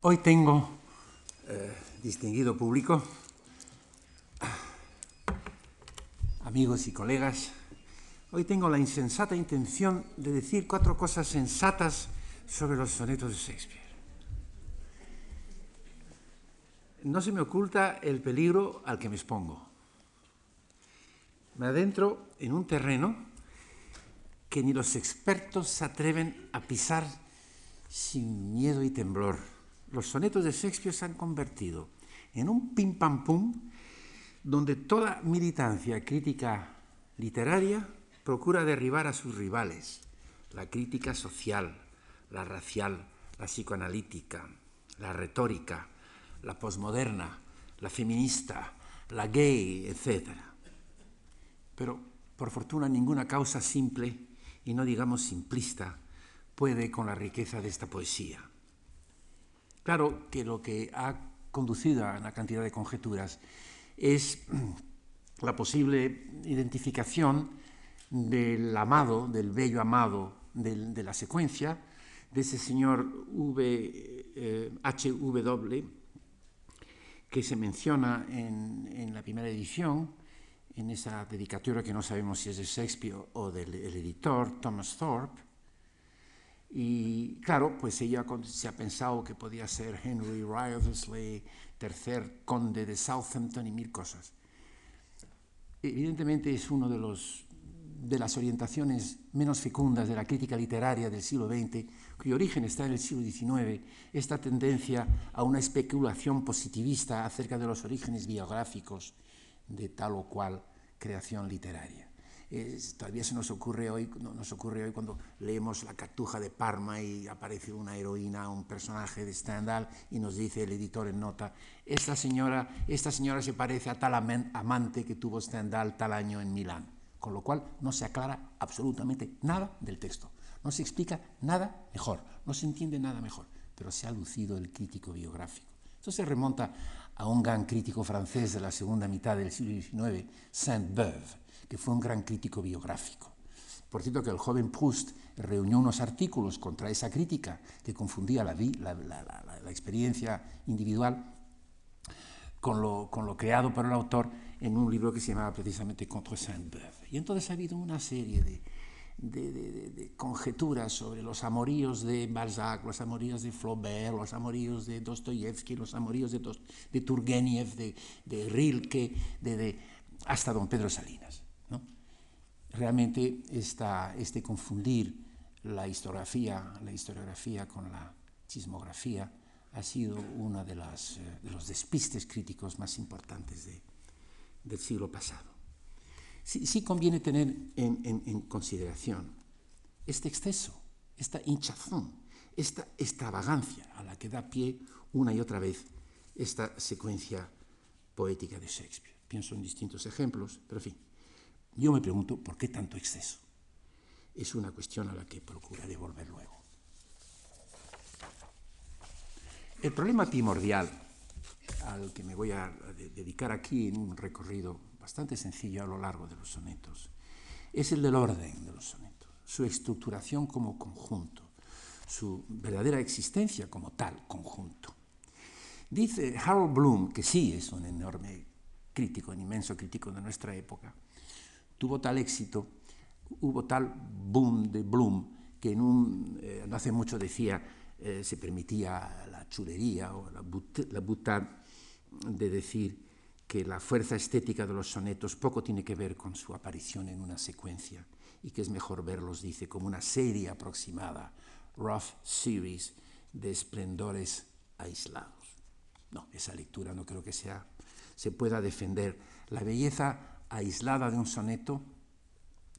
Hoy tengo, eh, distinguido público, amigos y colegas, hoy tengo la insensata intención de decir cuatro cosas sensatas sobre los sonetos de Shakespeare. No se me oculta el peligro al que me expongo. Me adentro en un terreno que ni los expertos se atreven a pisar sin miedo y temblor los sonetos de Shakespeare se han convertido en un pim pam pum donde toda militancia crítica literaria procura derribar a sus rivales, la crítica social, la racial, la psicoanalítica, la retórica, la posmoderna, la feminista, la gay, etc. Pero, por fortuna, ninguna causa simple, y no digamos simplista, puede con la riqueza de esta poesía. Claro que lo que ha conducido a una cantidad de conjeturas es la posible identificación del amado, del bello amado de la secuencia, de ese señor v, HW eh, que se menciona en, en, la primera edición, en esa dedicatoria que no sabemos si es de Shakespeare o del editor, Thomas Thorpe, y claro, pues ella se ha pensado que podía ser Henry Wriothesley, tercer conde de Southampton y mil cosas. Evidentemente es uno de, de las orientaciones menos fecundas de la crítica literaria del siglo XX, cuyo origen está en el siglo XIX, esta tendencia a una especulación positivista acerca de los orígenes biográficos de tal o cual creación literaria todavía se nos ocurre hoy, nos ocurre hoy cuando leemos La Cartuja de Parma y aparece una heroína, un personaje de Stendhal y nos dice el editor en nota, esta señora, esta señora se parece a tal amante que tuvo Stendhal tal año en Milán, con lo cual no se aclara absolutamente nada del texto, no se explica nada mejor, no se entiende nada mejor, pero se ha lucido el crítico biográfico. Esto se remonta a un gran crítico francés de la segunda mitad del siglo XIX, Saint-Beuve, que fue un gran crítico biográfico. Por cierto, que el joven Proust reunió unos artículos contra esa crítica que confundía la, experiencia individual con lo, creado por el autor en un libro que se llamaba precisamente Contre Saint-Beuve. Y entonces ha habido una serie de, conjeturas sobre los amoríos de Balzac, los amoríos de Flaubert, los amoríos de Dostoyevsky, los amoríos de, de Turgenev, de, Rilke, hasta don Pedro Salinas realmente este confundir la historiografía, la historiografía con la chismografía ha sido uno de, las, eh, de los despistes críticos más importantes del siglo pasado. Sí, conviene tener en, en, consideración este exceso, esta hinchazón, esta extravagancia a la que da pie una y otra vez esta secuencia poética de Shakespeare. Pienso en distintos ejemplos, pero en fin. Yo me pregunto, ¿por qué tanto exceso? Es una cuestión a la que procuraré volver luego. El problema primordial al que me voy a dedicar aquí en un recorrido bastante sencillo a lo largo de los sonetos es el del orden de los sonetos, su estructuración como conjunto, su verdadera existencia como tal conjunto. Dice Harold Bloom, que sí es un enorme crítico, un inmenso crítico de nuestra época, tuvo tal éxito, hubo tal boom de Bloom, que en un, eh, no hace mucho decía, eh, se permitía la chulería o la, buta de decir que la fuerza estética de los sonetos poco tiene que ver con su aparición en una secuencia y que es mejor verlos, dice, como una serie aproximada, rough series de esplendores aislados. No, esa lectura no creo que sea, se pueda defender. La belleza aislada de un soneto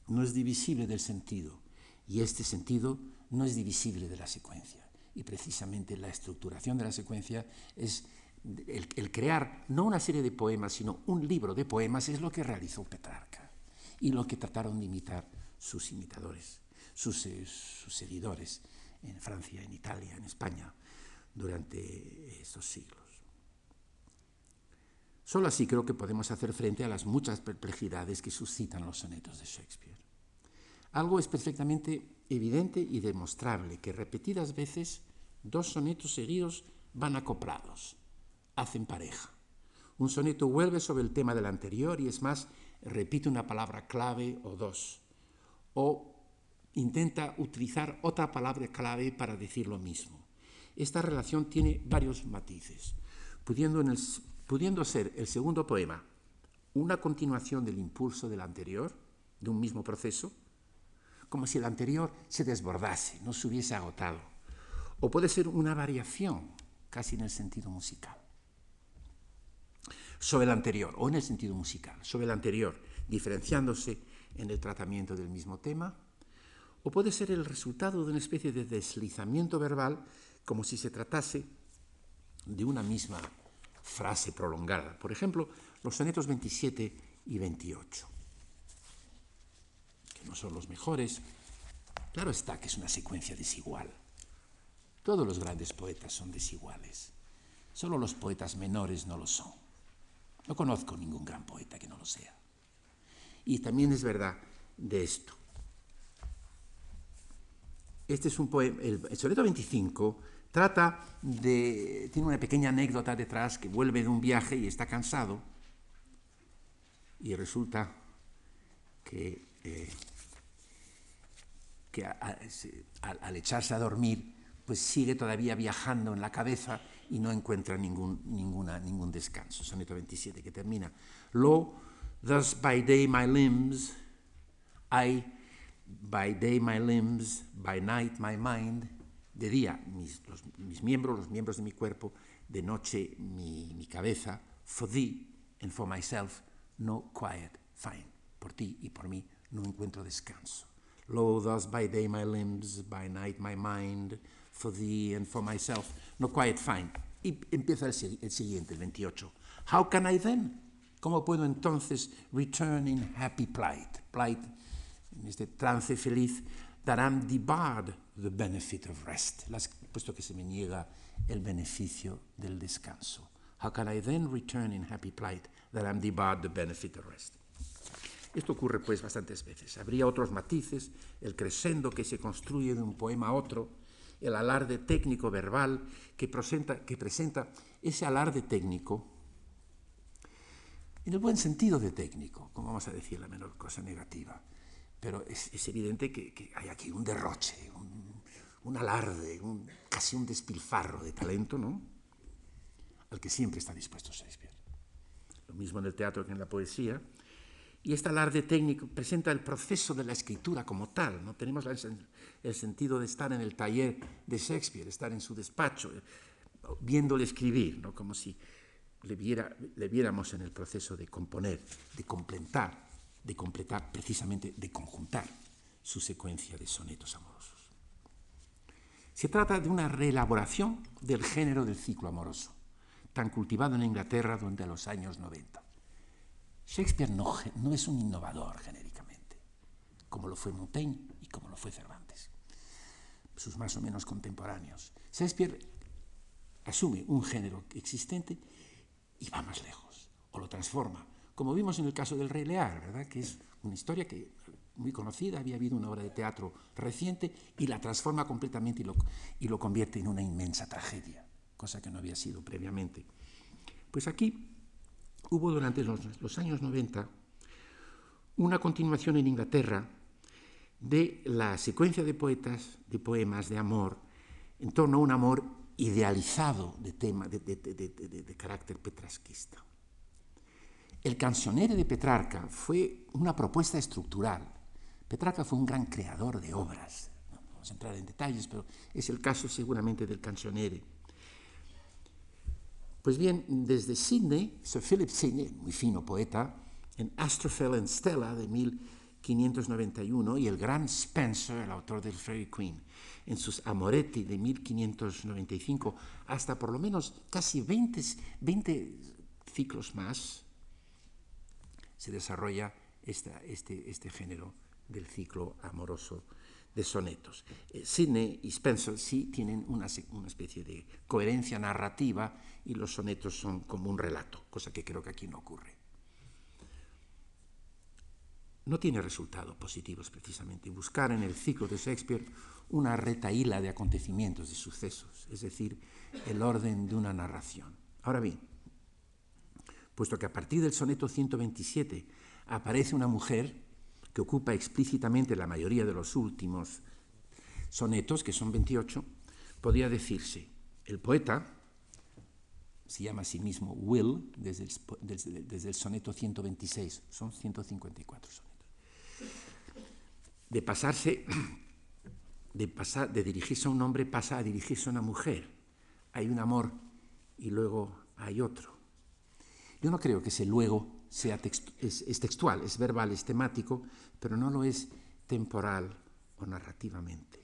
no es divisible del sentido y este sentido no es divisible de la secuencia. Y precisamente la estructuración de la secuencia es el, crear no una serie de poemas, sino un libro de poemas es lo que realizó Petrarca y lo que trataron de imitar sus imitadores, sus, eh, sus seguidores en Francia, en Italia, en España durante estos siglos. Solo así creo que podemos hacer frente a las muchas perplejidades que suscitan los sonetos de Shakespeare. Algo es perfectamente evidente y demostrable, que repetidas veces dos sonetos seguidos van acoplados, hacen pareja. Un soneto vuelve sobre el tema del anterior y es más, repite una palabra clave o dos. O intenta utilizar otra palabra clave para decir lo mismo. Esta relación tiene varios matices, pudiendo, pudiendo ser el segundo poema una continuación del impulso del anterior, de un mismo proceso, como si el anterior se desbordase, no se hubiese agotado. O puede ser una variación, casi en el sentido musical. Sobre el anterior, o en el sentido musical, sobre el anterior, diferenciándose en el tratamiento del mismo tema, o puede ser el resultado de una especie de deslizamiento verbal, como si se tratase de una misma frase prolongada. Por ejemplo, los sonetos 27 y 28, que no son los mejores. Claro está que es una secuencia desigual. Todos los grandes poetas son desiguales. Solo los poetas menores no lo son. No conozco ningún gran poeta que no lo sea. Y también es verdad de esto. Este es un poema, el, soneto 25 trata de, tiene una pequeña anécdota detrás que vuelve de un viaje y está cansado y resulta que, eh, al, echarse a dormir, pues sigue todavía viajando en la cabeza y no encuentra ningún, ninguna, ningún descanso. Soneto 27 que termina. Lo, thus by day my limbs, I, by day my limbs, by night my mind, de día mis, mis miembros, los miembros de mi cuerpo, de noche mi, mi cabeza, for thee and for myself, no quiet find. Por ti y por mí no encuentro descanso. Lo, thus by day my limbs, by night my mind, for thee and for myself, no quiet find. Y empieza el, el siguiente, el 28. How can I then? ¿Cómo puedo entonces return in happy plight? Plight, en este trance feliz, that I'm debarred the benefit of rest, puesto que se me niega el beneficio del descanso. How can I then return in happy plight that I'm debarred the benefit of rest? Esto ocurre pues bastantes veces. Habría otros matices, el crescendo que se construye de un poema a otro, el alarde técnico verbal que presenta, que presenta ese alarde técnico, en el buen sentido de técnico, como vamos a decir la menor cosa negativa. Pero es, es evidente que, que, hay aquí un derroche, un, un alarde, un, casi un despilfarro de talento, ¿no? Al que siempre está dispuesto Shakespeare. Lo mismo en el teatro que en la poesía. Y este alarde técnico presenta el proceso de la escritura como tal. ¿no? Tenemos el, sentido de estar en el taller de Shakespeare, estar en su despacho, viéndole escribir, ¿no? como si le, viera, le viéramos en el proceso de componer, de completar, de completar, precisamente de conjuntar su secuencia de sonetos amorosos. Se trata de una reelaboración del género del ciclo amoroso, tan cultivado en Inglaterra durante los años 90. Shakespeare no, no es un innovador genéricamente, como lo fue Montaigne y como lo fue Cervantes, sus más o menos contemporáneos. Shakespeare asume un género existente y va más lejos, o lo transforma, como vimos en el caso del Rey Lear, ¿verdad? que es una historia que muy conocida, había habido una obra de teatro reciente y la transforma completamente y lo, y lo convierte en una inmensa tragedia, cosa que no había sido previamente. Pues aquí hubo durante los, los años 90 una continuación en Inglaterra de la secuencia de poetas, de poemas de amor, en torno a un amor idealizado de tema, de, de, de, de carácter petrasquista. El cancionere de Petrarca fue una propuesta estructural. Petrarca fue un gran creador de obras. No vamos a entrar en detalles, pero es el caso seguramente del cancionere. Pues bien, desde Sidney, Sir Philip Sidney, muy fino poeta, en Astrophel and Stella de 1591, y el gran Spencer, el autor del Fairy Queen, en sus Amoretti de 1595, hasta por lo menos casi 20, 20 ciclos más, se desarrolla este, este género del ciclo amoroso de sonetos. Eh, Sidney y Spencer sí tienen una, una, especie de coherencia narrativa y los sonetos son como un relato, cosa que creo que aquí no ocurre. no tiene resultados positivos precisamente. Buscar en el ciclo de Shakespeare una retaíla de acontecimientos, de sucesos, es decir, el orden de una narración. Ahora bien, puesto que a partir del soneto 127 aparece una mujer que ocupa explícitamente la mayoría de los últimos sonetos, que son 28, podría decirse, el poeta se llama a sí mismo Will desde el, desde, el soneto 126, son 154 sonetos. De pasarse, de, pasar, de dirigirse a un hombre pasa a dirigirse a una mujer. Hay un amor y luego hay otro. Yo no creo que ese luego sea textu es, textual, es verbal, es temático, pero no lo es temporal o narrativamente.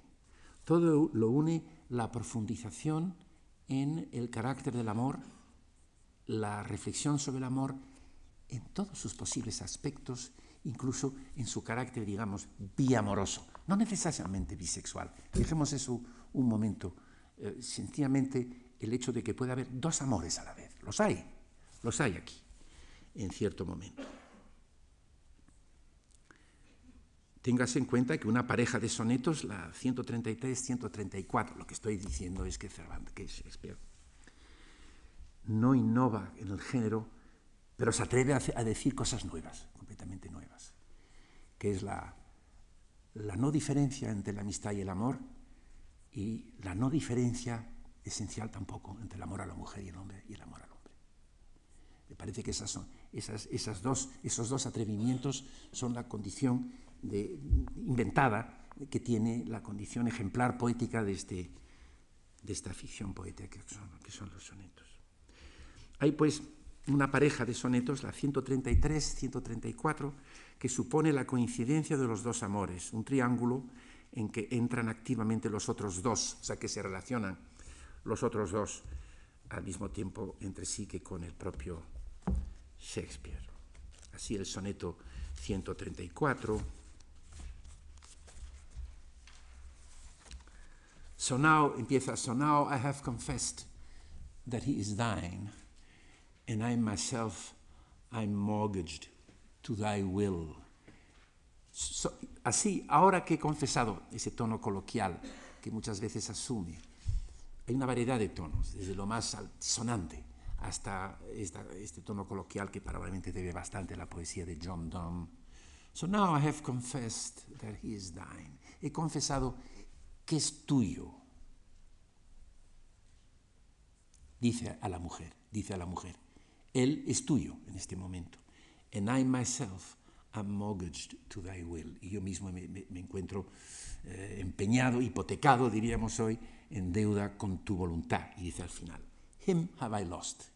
Todo lo une la profundización en el carácter del amor, la reflexión sobre el amor en todos sus posibles aspectos, incluso en su carácter, digamos, biamoroso, no necesariamente bisexual. Dejemos eso un momento. Eh, sencillamente el hecho de que pueda haber dos amores a la vez. Los hay, los hay aquí, en cierto momento. Tengas en cuenta que una pareja de sonetos, la 133-134, lo que estoy diciendo es que Cervantes, que Shakespeare, no innova en el género, pero se atreve a, decir cosas nuevas, completamente nuevas, que es la, la no diferencia entre la amistad y el amor y la no diferencia esencial tampoco entre el amor a la mujer y el hombre y el amor al hombre. Me parece que esas son, esas, esas dos, esos dos atrevimientos son la condición inventada que tiene la condición ejemplar poética de, este, de esta ficción poética que son, que son los sonetos. Hay pues una pareja de sonetos, la 133-134, que supone la coincidencia de los dos amores, un triángulo en que entran activamente los otros dos, o sea que se relacionan los otros dos al mismo tiempo entre sí que con el propio Shakespeare. Así el soneto 134 So now, empieza, so now I have confessed that he is thine, and I myself, I'm mortgaged to thy will. So, así, ahora que he confesado ese tono coloquial que muchas veces asume, hay una variedad de tonos, desde lo más sonante hasta esta, este tono coloquial que probablemente debe bastante a la poesía de John Donne. So now I have confessed that he is thine. He confesado que es tuyo. Dice a la mujer, dice a la mujer, él es tuyo en este momento. And I myself am mortgaged to thy will. Y yo mismo me, me, me encuentro eh, empeñado, hipotecado, diríamos hoy, en deuda con tu voluntad. Y dice al final, him have I lost.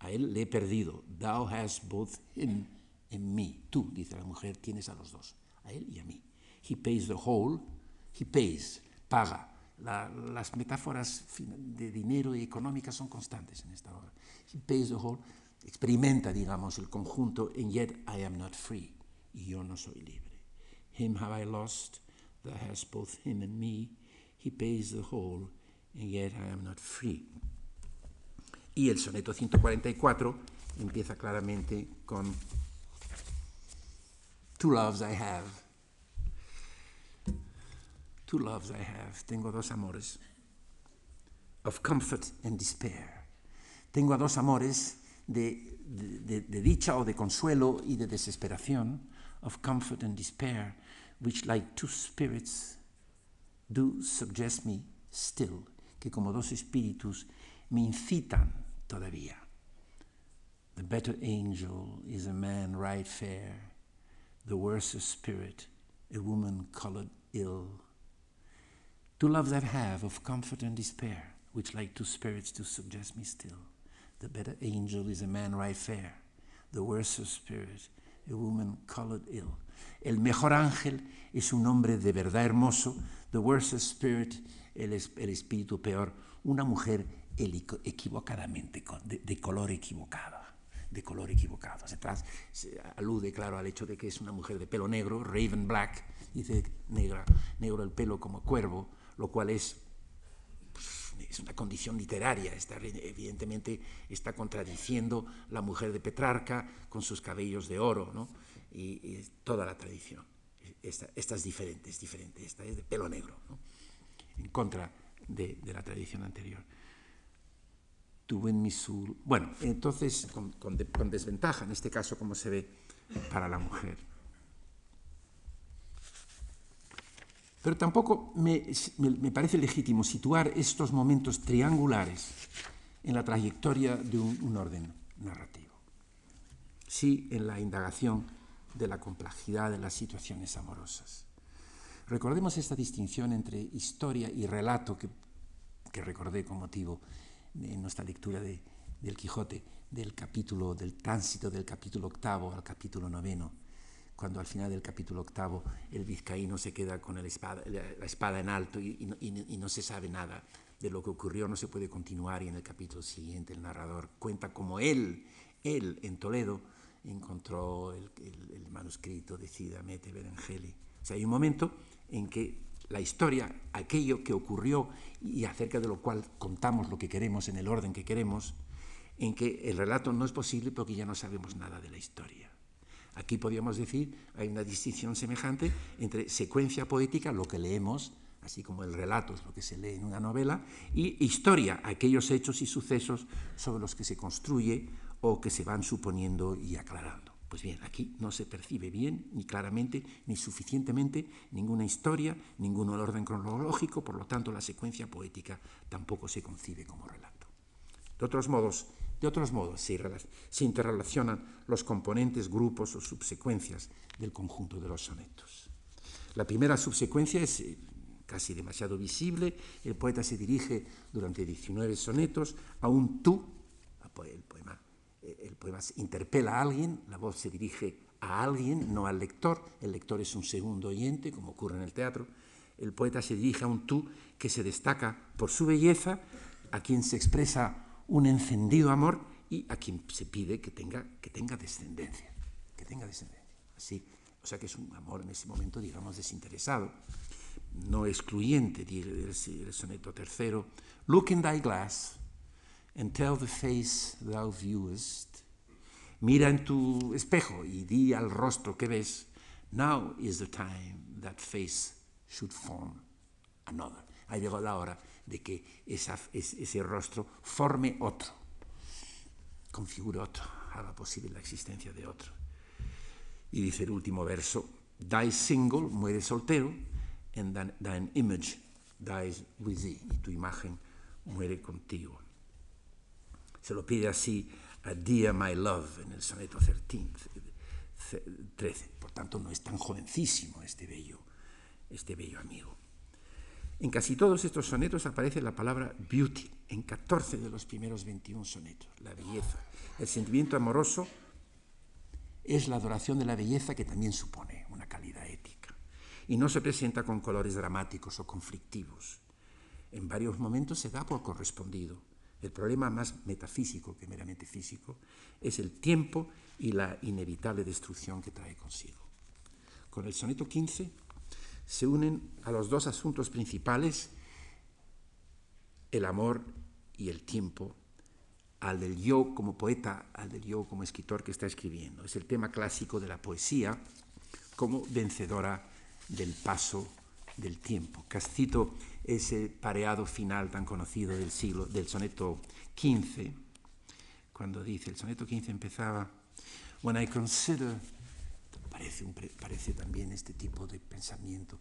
A él le he perdido. Thou hast both him and me. Tú, dice la mujer, tienes a los dos, a él y a mí. He pays the whole, he pays paga. La, las metáforas de dinero y económicas son constantes en esta obra. He pays the whole, experimenta, digamos, el conjunto, and yet I am not free. Y yo no soy libre. Him have I lost, that has both him and me. He pays the whole, and yet I am not free. Y el soneto 144 empieza claramente con Two loves I have Two loves I have. Tengo dos amores. Of comfort and despair. Tengo a dos amores de, de, de, dicha o de consuelo y de desesperación. Of comfort and despair, which like two spirits do suggest me still. Que como dos espíritus me incitan todavía. The better angel is a man right fair. The worse spirit, a woman colored ill. Two loves I have of comfort and despair, which like two spirits do suggest me still. The better angel is a man right fair, the worse spirit, a woman colored ill. El mejor ángel es un hombre de verdad hermoso, the worse spirit, el, el espíritu peor, una mujer equivocadamente, de, color equivocado de color equivocado. Se, tras, se, alude, claro, al hecho de que es una mujer de pelo negro, raven black, dice negra, negro el pelo como cuervo, lo cual es, pues, es una condición literaria. Está, evidentemente está contradiciendo la mujer de Petrarca con sus cabellos de oro. ¿no? y, toda la tradición. Esta, es diferente, es diferente, esta es de pelo negro, en contra de, la tradición anterior. Tuve en mi sur... Bueno, entonces con, desventaja, en este caso como se ve para la mujer. Pero tampoco me, parece legítimo situar estos momentos triangulares en la trayectoria de un orden narrativo. Sí en la indagación de la complejidad de las situaciones amorosas. Recordemos esta distinción entre historia y relato que, recordé con motivo de nuestra lectura de, del Quijote, del capítulo, del tránsito del capítulo octavo al capítulo noveno, cuando al final del capítulo octavo el vizcaíno se queda con la espada en alto y, y no se sabe nada de lo que ocurrió, no se puede continuar y en el capítulo siguiente el narrador cuenta como él, él en Toledo, encontró el, manuscrito de Cida Mete Berengeli. O sea, hay un momento en que la historia, aquello que ocurrió y acerca de lo cual contamos lo que queremos en el orden que queremos, en que el relato no es posible porque ya no sabemos nada de la historia. Aquí podríamos decir, hay una distinción semejante entre secuencia poética, lo que leemos, así como el relato es lo que se lee en una novela, y historia, aquellos hechos y sucesos sobre los que se construye o que se van suponiendo y aclarando. Pues bien, aquí no se percibe bien, ni claramente, ni suficientemente ninguna historia, ningún orden cronológico, por lo tanto la secuencia poética tampoco se concibe como relato. De otros modos, de otros modos se, se interrelacionan los componentes, grupos o subsecuencias del conjunto de los sonetos. La primera subsecuencia es eh, casi demasiado visible. El poeta se dirige durante 19 sonetos a un tú, el poema el poema interpela a alguien, la voz se dirige a alguien, no al lector, el lector es un segundo oyente, como ocurre en el teatro, el poeta se dirige a un tú que se destaca por su belleza, a quien se expresa un encendido amor y a quien se pide que tenga, que tenga descendencia, que tenga descendencia. Así, o sea que es un amor en ese momento, digamos, desinteresado, no excluyente, dice el, soneto tercero. Look in thy glass, and tell the face thou viewest. Mira en tu espejo y di al rostro que ves, now is the time that face should form another. Ha llegado la hora de que esa, ese rostro forme otro, configure otro, haga posible la existencia de otro. Y dice el último verso, die single, muere soltero, and thine image dies with thee, y tu imagen muere contigo. Se lo pide así a Dear My Love en el soneto 13. Por tanto, no es tan jovencísimo este bello, este bello amigo. En casi todos estos sonetos aparece la palabra beauty, en 14 de los primeros 21 sonetos, la belleza. El sentimiento amoroso es la adoración de la belleza que también supone una calidad ética. Y no se presenta con colores dramáticos o conflictivos. En varios momentos se da por correspondido el problema más metafísico que meramente físico es el tiempo y la inevitable destrucción que trae consigo. Con el soneto 15 se unen a los dos asuntos principales el amor y el tiempo, al del yo como poeta, al del yo como escritor que está escribiendo. Es el tema clásico de la poesía como vencedora del paso del tiempo. Cascito ese pareado final tan conocido del siglo, del soneto 15, cuando dice, el soneto 15 empezaba, When I consider, parece, parece también este tipo de pensamiento,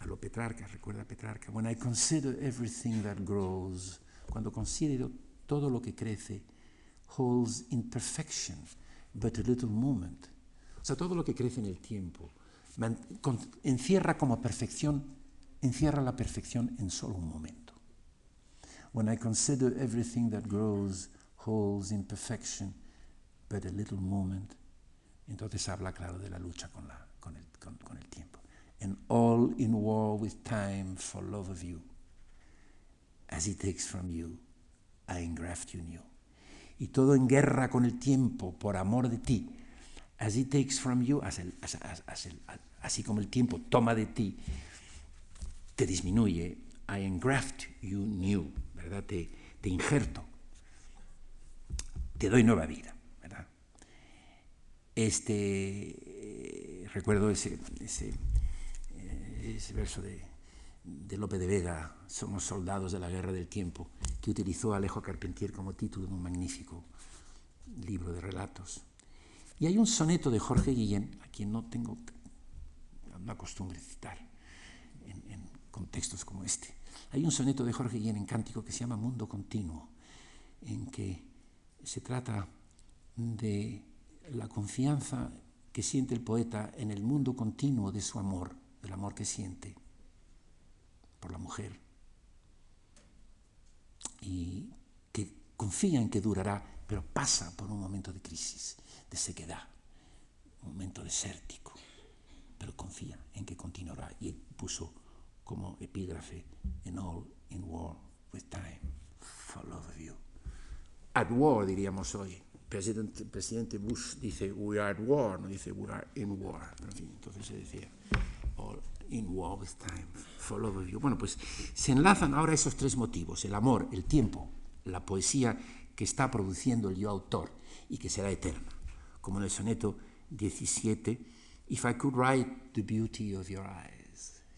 a lo Petrarca, recuerda a Petrarca, When I consider everything that grows, cuando considero todo lo que crece, holds imperfection, but a little moment. O sea, todo lo que crece en el tiempo, encierra como perfección, encierra la perfección en solo un momento. When I consider everything that grows holds imperfection, but a little moment, entonces habla claro de la lucha con, la, con, el, con, con el tiempo. And all in war with time for love of you. As it takes from you, I engraft you new. Y todo en guerra con el tiempo por amor de ti as it takes from you, as el, as, as el, así como el tiempo toma de ti, te disminuye, I engraft you new, ¿verdad? Te, te injerto, te doy nueva vida, ¿verdad? Este, recuerdo ese, ese, eh, ese verso de, de Lope de Vega, Somos soldados de la guerra del tiempo, que utilizó Alejo Carpentier como título de un magnífico libro de relatos. Y hay un soneto de Jorge Guillén, a quien no tengo una costumbre citar en contextos como este. Hay un soneto de Jorge Guillén en cántico que se llama Mundo Continuo, en que se trata de la confianza que siente el poeta en el mundo continuo de su amor, del amor que siente por la mujer, y que confía en que durará, pero pasa por un momento de crisis, de sequedad, un momento desértico, pero confía en que continuará. Y puso como epígrafe, en all in war with time, for love of you. At war, diríamos hoy. Presidente, presidente Bush dice, we are at war, no dice, we are in war. En fin, entonces se decía, all in war with time, for love of you. Bueno, pues se enlazan ahora esos tres motivos, el amor, el tiempo, la poesía que está produciendo el yo autor y que será eterna. Como en el soneto 17, If I could write the beauty of your eyes,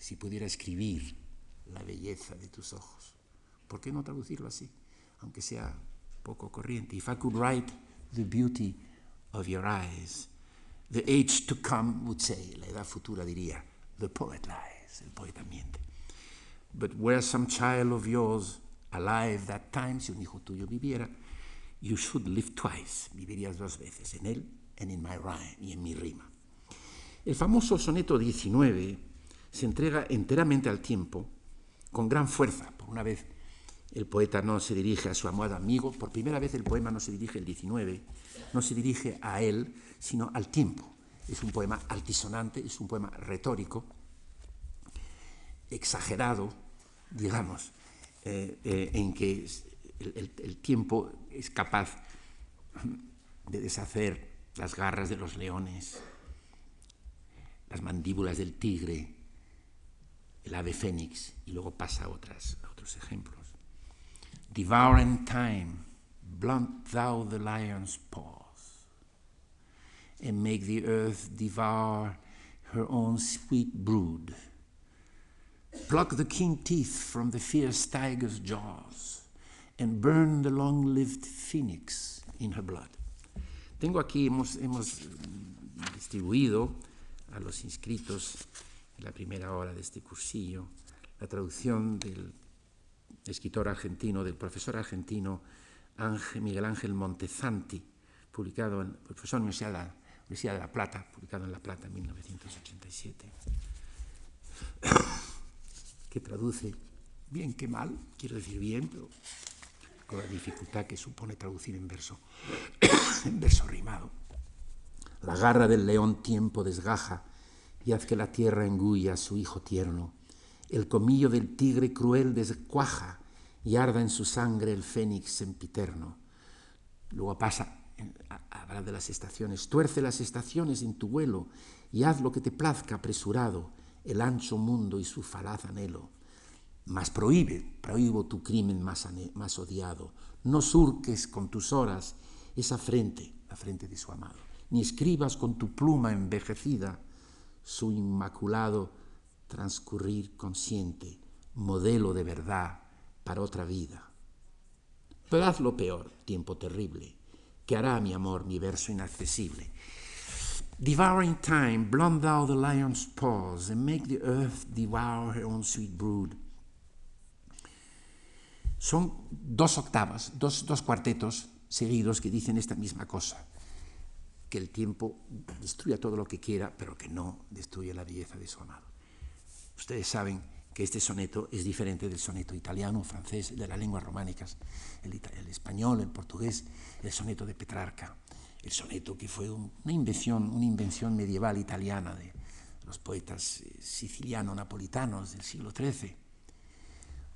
si pudiera escribir la belleza de tus ojos, ¿por qué no traducirlo así? Aunque sea poco corriente. If I could write the beauty of your eyes, the age to come would say, la edad futura diría, the poet lies, el poeta miente. But where some child of yours alive that time, si un hijo tuyo viviera, you should live twice, vivirías dos veces, en él and in my rhyme, y en mi rima. El famoso soneto 19 se entrega enteramente al tiempo, con gran fuerza. Por una vez el poeta no se dirige a su amado amigo, por primera vez el poema no se dirige el 19, no se dirige a él, sino al tiempo. Es un poema altisonante, es un poema retórico, exagerado, digamos, eh, eh, en que el, tiempo es capaz de deshacer las garras de los leones, las mandíbulas del tigre, el ave fénix, y luego pasa a, otros ejemplos. Devouring time, blunt thou the lion's paws, and make the earth devour her own sweet brood. Pluck the keen teeth from the fierce tiger's jaws, and burn the long lived phoenix in her blood. Tengo aquí, hemos, hemos distribuido a los inscritos en la primera hora de este cursillo la traducción del escritor argentino, del profesor argentino Ángel, Miguel Ángel Montezanti, publicado en profesor de la Universidad de la, Plata, publicado en La Plata en 1987, que traduce bien que mal, quiero decir bien, pero con la dificultad que supone traducir en verso, en verso rimado. La garra del león tiempo desgaja y haz que la tierra engulla a su hijo tierno. El comillo del tigre cruel descuaja y arda en su sangre el fénix sempiterno. Luego pasa a hablar de las estaciones. Tuerce las estaciones en tu vuelo y haz lo que te plazca apresurado el ancho mundo y su falaz anhelo. Mas prohíbe, prohíbo tu crimen más odiado. No surques con tus horas esa frente, la frente de su amado ni escribas con tu pluma envejecida su inmaculado transcurrir consciente, modelo de verdad para otra vida. Pero haz lo peor, tiempo terrible, que hará mi amor mi verso inaccesible. Devouring time, blunt thou the lion's paws, and make the earth devour her own sweet brood. Son dos octavas, dos, dos cuartetos seguidos que dicen esta misma cosa que el tiempo destruya todo lo que quiera, pero que no destruya la belleza de su amado. Ustedes saben que este soneto es diferente del soneto italiano, francés, de las lenguas románicas, el, el español, el portugués, el soneto de Petrarca, el soneto que fue una invención, una invención medieval italiana de los poetas eh, siciliano-napolitanos del siglo XIII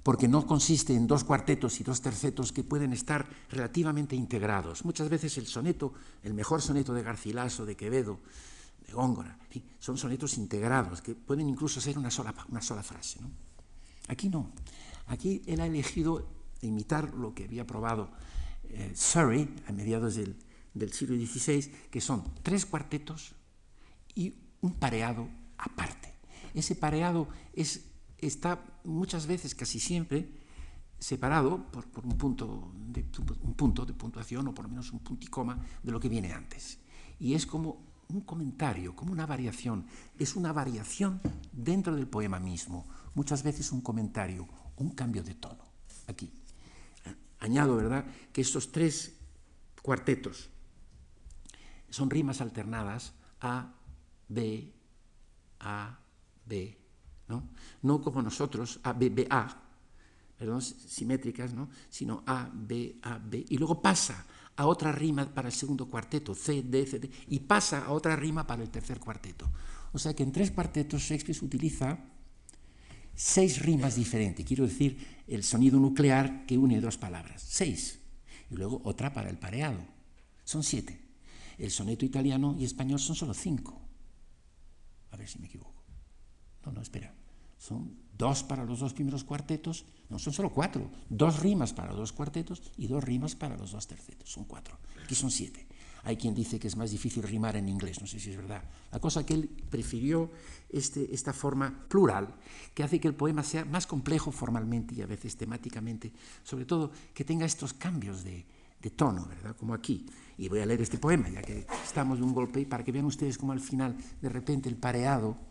porque no consiste en dos cuartetos y dos tercetos que pueden estar relativamente integrados. Muchas veces el soneto, el mejor soneto de Garcilaso, de Quevedo, de Góngora, son sonetos integrados, que pueden incluso ser una sola, una sola frase. ¿no? Aquí no. Aquí él ha elegido imitar lo que había probado eh, Surrey a mediados del, del siglo XVI, que son tres cuartetos y un pareado aparte. Ese pareado es, está muchas veces, casi siempre, separado por, un, punto de, un punto de puntuación o por lo menos un punto y coma de lo que viene antes. Y es como un comentario, como una variación. Es una variación dentro del poema mismo. Muchas veces un comentario, un cambio de tono. Aquí. Añado, ¿verdad?, que estos tres cuartetos son rimas alternadas A, B, A, B, ¿no? No como nosotros, A, B, B, A, perdón, simétricas, ¿no? Sino A, B, A, B, y luego pasa a otra rima para el segundo cuarteto, C, D, C, D, y pasa a otra rima para el tercer cuarteto. O sea que en tres cuartetos Shakespeare utiliza seis rimas diferentes, quiero decir, el sonido nuclear que une dos palabras, seis, y luego otra para el pareado, son siete. El soneto italiano y español son solo cinco. A ver si me equivoco. No, no, espera. Son dos para los dos primeros cuartetos, no son solo cuatro, dos rimas para los dos cuartetos y dos rimas para los dos tercetos, son cuatro. Aquí son siete. Hay quien dice que es más difícil rimar en inglés, no sé si es verdad. La cosa que él prefirió este, esta forma plural, que hace que el poema sea más complejo formalmente y a veces temáticamente, sobre todo que tenga estos cambios de, de tono, ¿verdad? Como aquí. Y voy a leer este poema, ya que estamos de un golpe, para que vean ustedes cómo al final, de repente, el pareado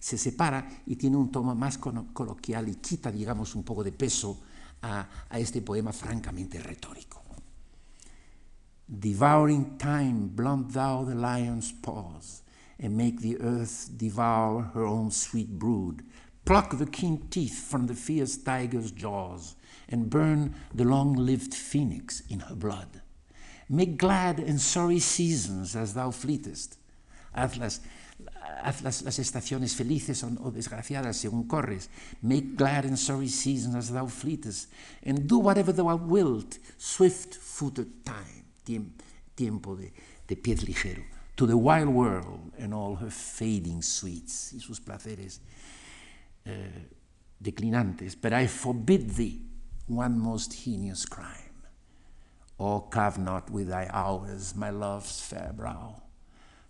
se separa y tiene un tono más coloquial y quita, digamos, un poco de peso a, este poema francamente retórico. Devouring time, blunt thou the lion's paws, and make the earth devour her own sweet brood. Pluck the keen teeth from the fierce tiger's jaws, and burn the long lived phoenix in her blood. Make glad and sorry seasons as thou fleetest. Hazlas, haz las, las estaciones felices o, desgraciadas según corres. Make glad and sorry seasons as thou fleetest. And do whatever thou wilt, swift footed time tiempo de, de pies ligero, to the wild world and all her fading sweets y sus placeres uh, declinantes. But I forbid thee one most heinous crime. Oh, carve not with thy hours my love's fair brow,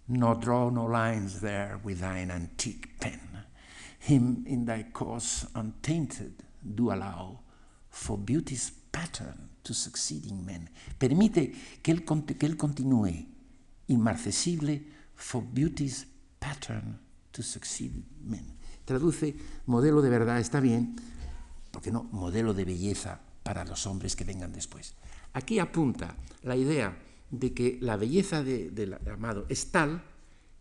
nor draw no lines there with thine antique pen. Him in thy course untainted do allow, for beauty's pattern to succeeding men. Permite que él, que él continúe inmarcesible for beauty's pattern to succeeding men. Traduce modelo de verdad, está bien, porque no, modelo de belleza para los hombres que vengan después. Aquí apunta la idea de que la belleza del de, amado es tal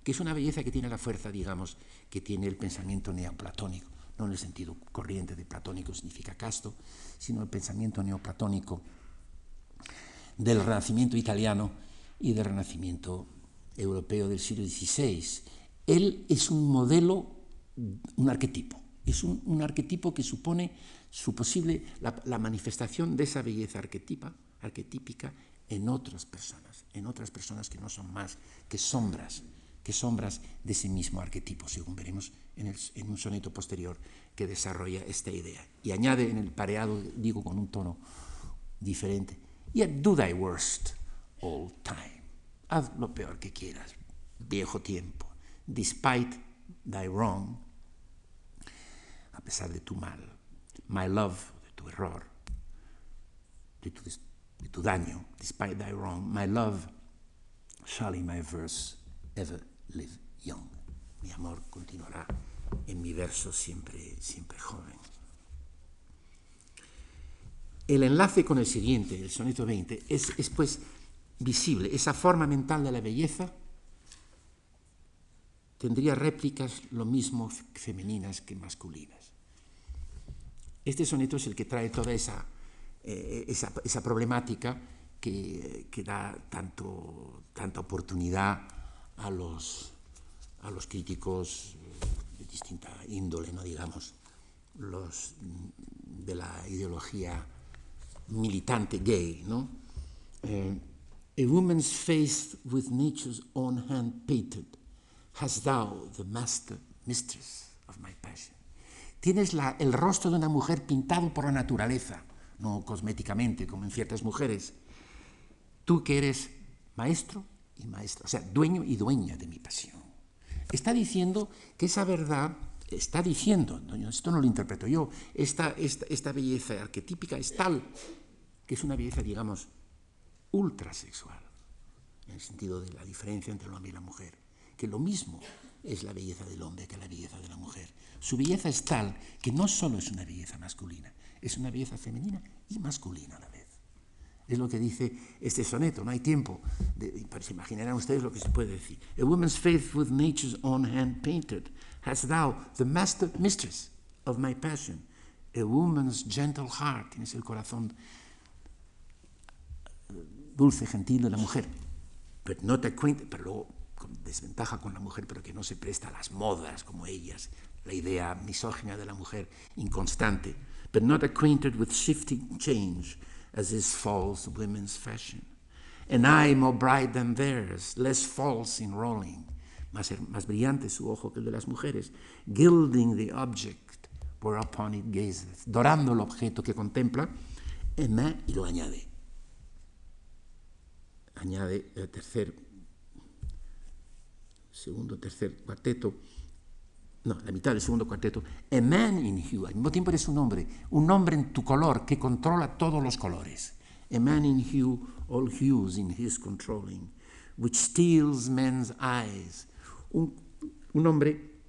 que es una belleza que tiene la fuerza, digamos, que tiene el pensamiento neoplatónico no en el sentido corriente de platónico significa casto, sino el pensamiento neoplatónico del Renacimiento italiano y del Renacimiento europeo del siglo XVI. Él es un modelo, un arquetipo, es un, arquetipo que supone su posible, la, manifestación de esa belleza arquetipa, arquetípica en otras personas, en otras personas que no son más que sombras que sombras de ese mismo arquetipo, según veremos en, un soneto posterior que desarrolla esta idea. Y añade en el pareado, digo con un tono diferente, yet do thy worst all time. Haz lo peor que quieras, viejo tiempo, despite thy wrong, a pesar de tu mal, my love, de tu error, de tu, de tu daño, despite thy wrong, my love shall in my verse ever live young. Mi amor continuará en mi verso siempre, siempre joven. El enlace con el siguiente, el soneto 20, es, es pues visible. Esa forma mental de la belleza tendría réplicas lo mismo femeninas que masculinas. Este soneto es el que trae toda esa, eh, esa, esa, problemática que, que da tanto, tanta oportunidad a los, a los críticos de distinta índole, no digamos, los de la ideología militante gay, ¿no? Eh, a woman's face with nature's own hand painted, has thou the master, mistress of my passion. Tienes la, el rostro de una mujer pintado por la naturaleza, no cosméticamente, como en ciertas mujeres. Tú que eres maestro y maestra, o sea, dueño y dueña de mi pasión. Está diciendo que esa verdad, está diciendo, esto no lo interpreto yo, esta, esta, esta belleza arquetípica es tal que es una belleza, digamos, ultrasexual, en el sentido de la diferencia entre el hombre y la mujer, que lo mismo es la belleza del hombre que la belleza de la mujer. Su belleza es tal que no solo es una belleza masculina, es una belleza femenina y masculina a la vez. Es lo que dice este soneto, no hay tiempo. De, se imaginarán ustedes lo que se puede decir. A woman's faith with nature's own hand painted, hast thou the master mistress of my passion. A woman's gentle heart, tienes el corazón dulce, gentil de la mujer. But not acquainted, pero luego con desventaja con la mujer, pero que no se presta a las modas como ellas, la idea misógina de la mujer inconstante. But not acquainted with shifting change as is false women's fashion. An eye more bright than theirs, less false in rolling, más, más brillante su ojo que el de las mujeres, gilding the object whereupon it gazeth, dorando el objeto que contempla, y lo añade. Añade el tercer, segundo, tercer cuarteto, no, la mitad del segundo cuarteto, a man in hue, al mismo tiempo eres un hombre, un hombre en tu color que controla todos los colores. A man in hue, all hues in his controlling, which steals men's eyes. Un, un hombre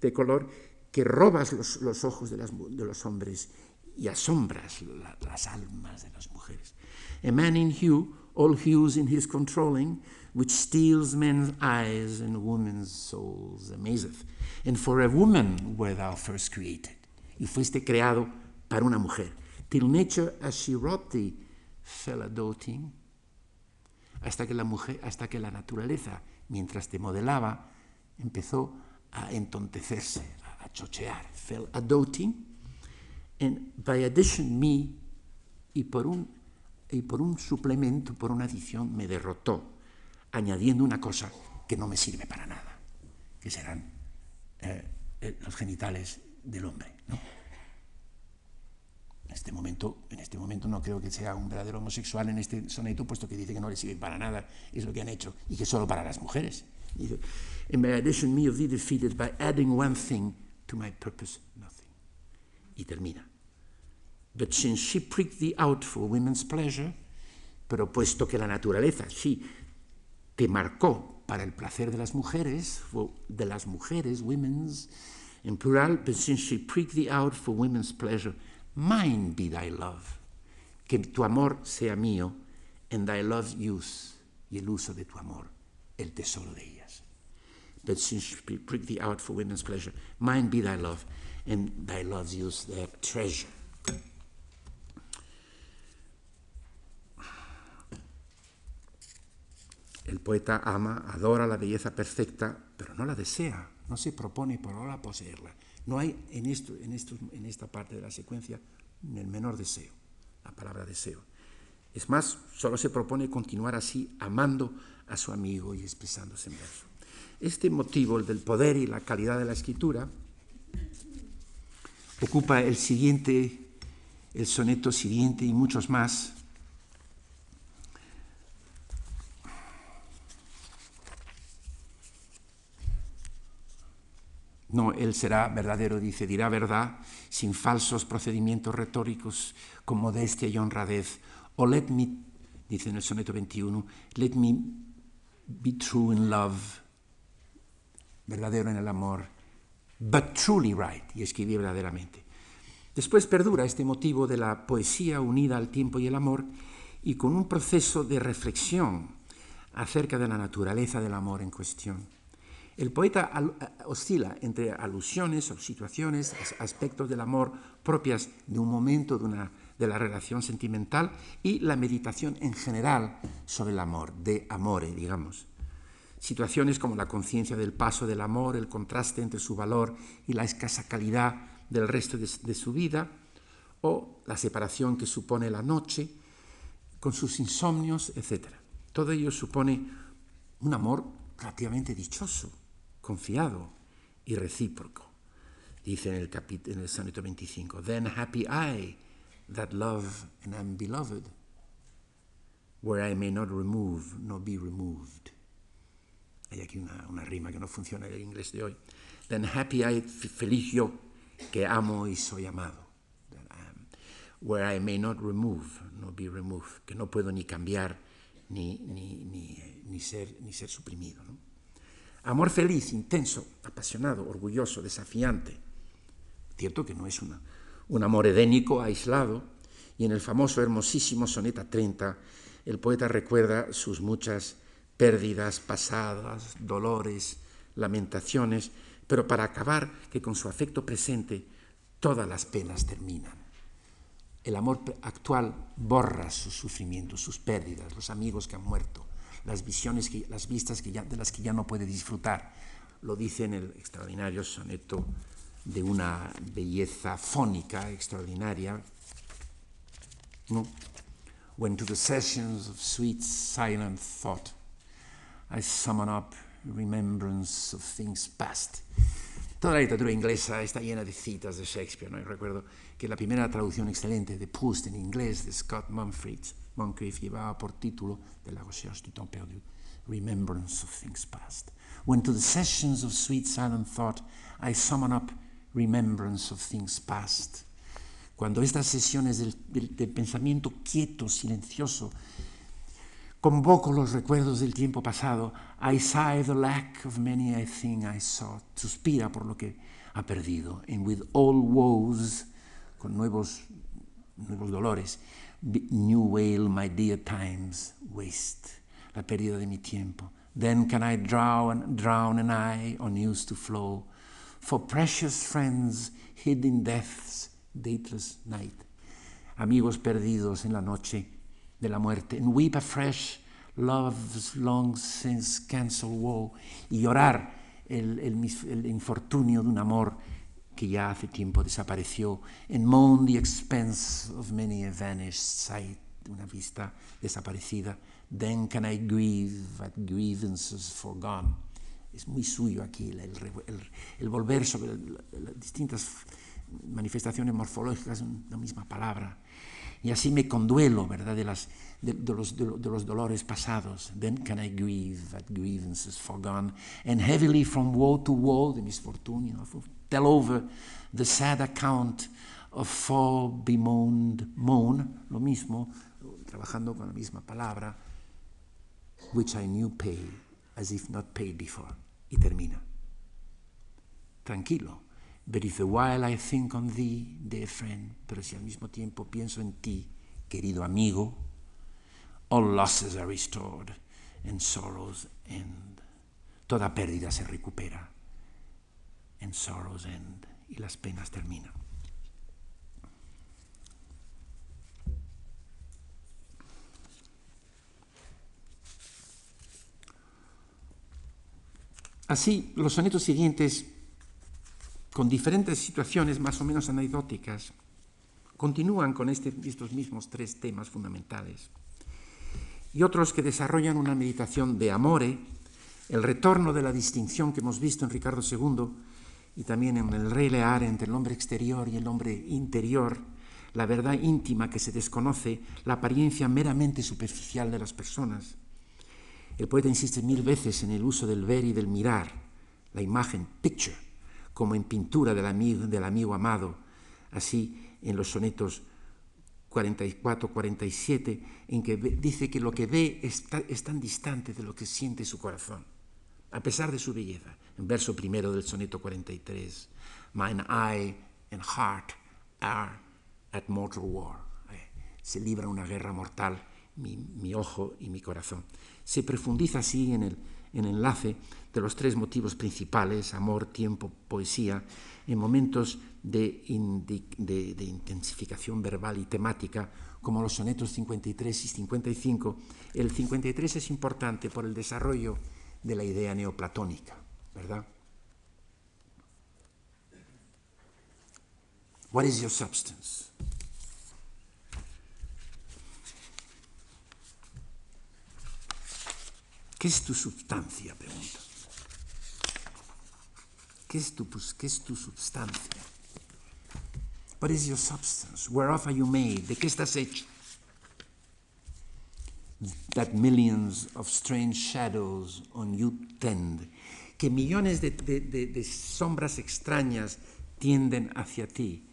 de color que robas los, los ojos de, las, de, los hombres y asombras la, las almas de las mujeres. A man in hue, all hues in his controlling, which steals men's eyes and women's souls, amazeth. And for a woman were thou first created. Y fuiste creado para una mujer. Till nature as she wrought thee fell a doting. Hasta que la mujer, hasta que la naturaleza, mientras te modelaba, empezó a entontecerse, a chochear. Fell a doting. And by addition me, y por un, y por un suplemento, por una adición, me derrotó añadiendo una cosa que no me sirve para nada, que serán eh, eh, los genitales del hombre. ¿no? En, este momento, en este momento no creo que sea un verdadero homosexual en este soneto, puesto que dice que no le sirven para nada, es lo que han hecho, y que solo para las mujeres. Addition, me of defeated by adding one thing to my purpose, nothing. Y termina. But since she pricked thee out for women's pleasure, pero puesto que la naturaleza, sí, te marcó para el placer de las mujeres, de las mujeres, women's, en plural, but since she pricked thee out for women's pleasure, mine be thy love. Que tu amor sea mío, and thy love's use, y el uso de tu amor, el tesoro de ellas. But since she pricked thee out for women's pleasure, mine be thy love, and thy love's use, their treasure. Poeta ama, adora la belleza perfecta, pero no la desea, no se propone por ahora poseerla. No hay en, esto, en, esta parte de la secuencia el menor deseo, la palabra deseo. Es más, solo se propone continuar así, amando a su amigo y expresándose en verso. Este motivo, el del poder y la calidad de la escritura, ocupa el siguiente, el soneto siguiente y muchos más, No, Él será verdadero, dice, dirá verdad, sin falsos procedimientos retóricos, con modestia y honradez. O let me, dice en el soneto 21, let me be true in love, verdadero en el amor, but truly right, y escribir verdaderamente. Después perdura este motivo de la poesía unida al tiempo y el amor, y con un proceso de reflexión acerca de la naturaleza del amor en cuestión. El poeta oscila entre alusiones o situaciones, aspectos del amor propias de un momento de, una, de la relación sentimental y la meditación en general sobre el amor, de amore, digamos. Situaciones como la conciencia del paso del amor, el contraste entre su valor y la escasa calidad del resto de, de su vida, o la separación que supone la noche, con sus insomnios, etc. Todo ello supone un amor relativamente dichoso, confiado y recíproco. Dice en el, en el soneto 25, Then happy I that love and am beloved, where I may not remove nor be removed. hay aquí una, rima que no funciona en el inglés de hoy, then happy I, feliz yo, que amo y soy amado. Where I may not remove, no be removed, que no puedo ni cambiar ni, ni, ni, ni ser, ni ser suprimido. ¿no? Amor feliz, intenso, apasionado, orgulloso, desafiante. Cierto que no es un amor edénico, aislado, y en el famoso, hermosísimo Soneta 30, el poeta recuerda sus muchas pérdidas pasadas, dolores, lamentaciones, pero para acabar que con su afecto presente todas las penas terminan. El amor actual borra sus sufrimientos, sus pérdidas, los amigos que han muerto, las visiones, que, las vistas que ya, de las que ya no puede disfrutar. Lo dice en el extraordinario soneto de una belleza fónica extraordinaria. When to the sessions of sweet silent thought I summon up remembrance of things past. Toda la literatura inglesa está llena de citas de Shakespeare. ¿no? Recuerdo que la primera traducción excelente de Proust en inglés de Scott Moncrief, Moncrief llevaba por título de La recherche du temps perdu, Remembrance of Things Past. When to the sessions of sweet silent thought I summon up remembrance of things past. Cuando estas sesiones del, del, del pensamiento quieto, silencioso, Convoco los recuerdos del tiempo pasado. I sigh the lack of many a thing I sought. Suspira por lo que ha perdido. And with all woes, con nuevos, nuevos dolores, new wail my dear times waste. La pérdida de mi tiempo. Then can I drown, drown an eye unused to flow. For precious friends hid in death's dateless night. Amigos perdidos en la noche de la muerte, and weep afresh love's long since cancelled woe, y llorar el, el, el, infortunio de un amor que ya hace tiempo desapareció, and moan the expense of many a vanished sight, una vista desaparecida, then can I grieve at grievances forgone. Es muy suyo aquí el, el volver sobre las distintas manifestaciones morfológicas de una misma palabra. Y así me conduelo, ¿verdad?, de, los, de, los, dolores pasados. Then can I grieve at grievances forgone, and heavily from woe to woe, de misfortunio, tell over the sad account of fall bemoaned, moan, lo mismo, trabajando con la misma palabra, which I knew pay, as if not paid before. Y termina. Tranquilo. But if a while I think on thee, dear friend, pero si al mismo tiempo pienso en ti, querido amigo, all losses are restored and sorrows end. Toda pérdida se recupera and sorrows end y las penas terminan. Así, los sonetos siguientes con diferentes situaciones más o menos anecdóticas, continúan con este, estos mismos tres temas fundamentales. Y otros que desarrollan una meditación de amore, el retorno de la distinción que hemos visto en Ricardo II y también en el Rey Lear entre el hombre exterior y el hombre interior, la verdad íntima que se desconoce, la apariencia meramente superficial de las personas. El poeta insiste mil veces en el uso del ver y del mirar, la imagen, picture, como en pintura del amigo, del amigo amado, así en los sonetos 44, 47, en que dice que lo que ve está, es tan distante de lo que siente su corazón, a pesar de su belleza. En verso primero del soneto 43, Mine eye and heart are at mortal war. Eh, se libra una guerra mortal mi, ojo y mi corazón. Se profundiza así en el, en enlace de los tres motivos principales, amor, tiempo, poesía, en momentos de, de, intensificación verbal y temática, como los sonetos 53 y 55. El 53 es importante por el desarrollo de la idea neoplatónica, ¿verdad? What is your substance? ¿Qué es tu sustancia? Pregunta. ¿Qué es tu, qué es tu substancia? What is your substance? Whereof are you made? ¿De qué estás hecho? That millions of strange shadows on you tend, que millones de, de, sombras extrañas tienden hacia ti.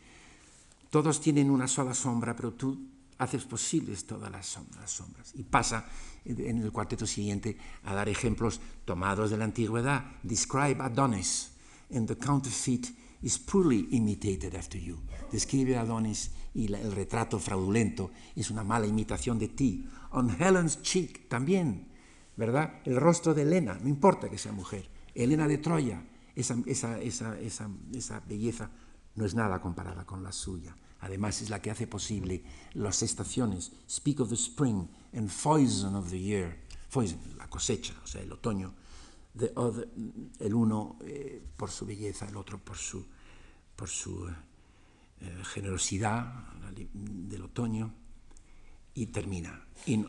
Todos tienen una sola sombra, pero tú haces posibles todas las sombras. Y pasa en el cuarteto siguiente a dar ejemplos tomados de la antigüedad. Describe Adonis, and the counterfeit is poorly imitated after you. Describe Adonis y el retrato fraudulento es una mala imitación de ti. On Helen's cheek también, ¿verdad? El rostro de Helena, no importa que sea mujer. Helena de Troya, esa, esa, esa, esa belleza no es nada comparada con la suya. Además es la que hace posible las estaciones, speak of the spring and foison of the year, foison, la cosecha, o sea, el otoño, the other, el uno eh, por su belleza, el otro por su, por su eh, generosidad del otoño, y termina. In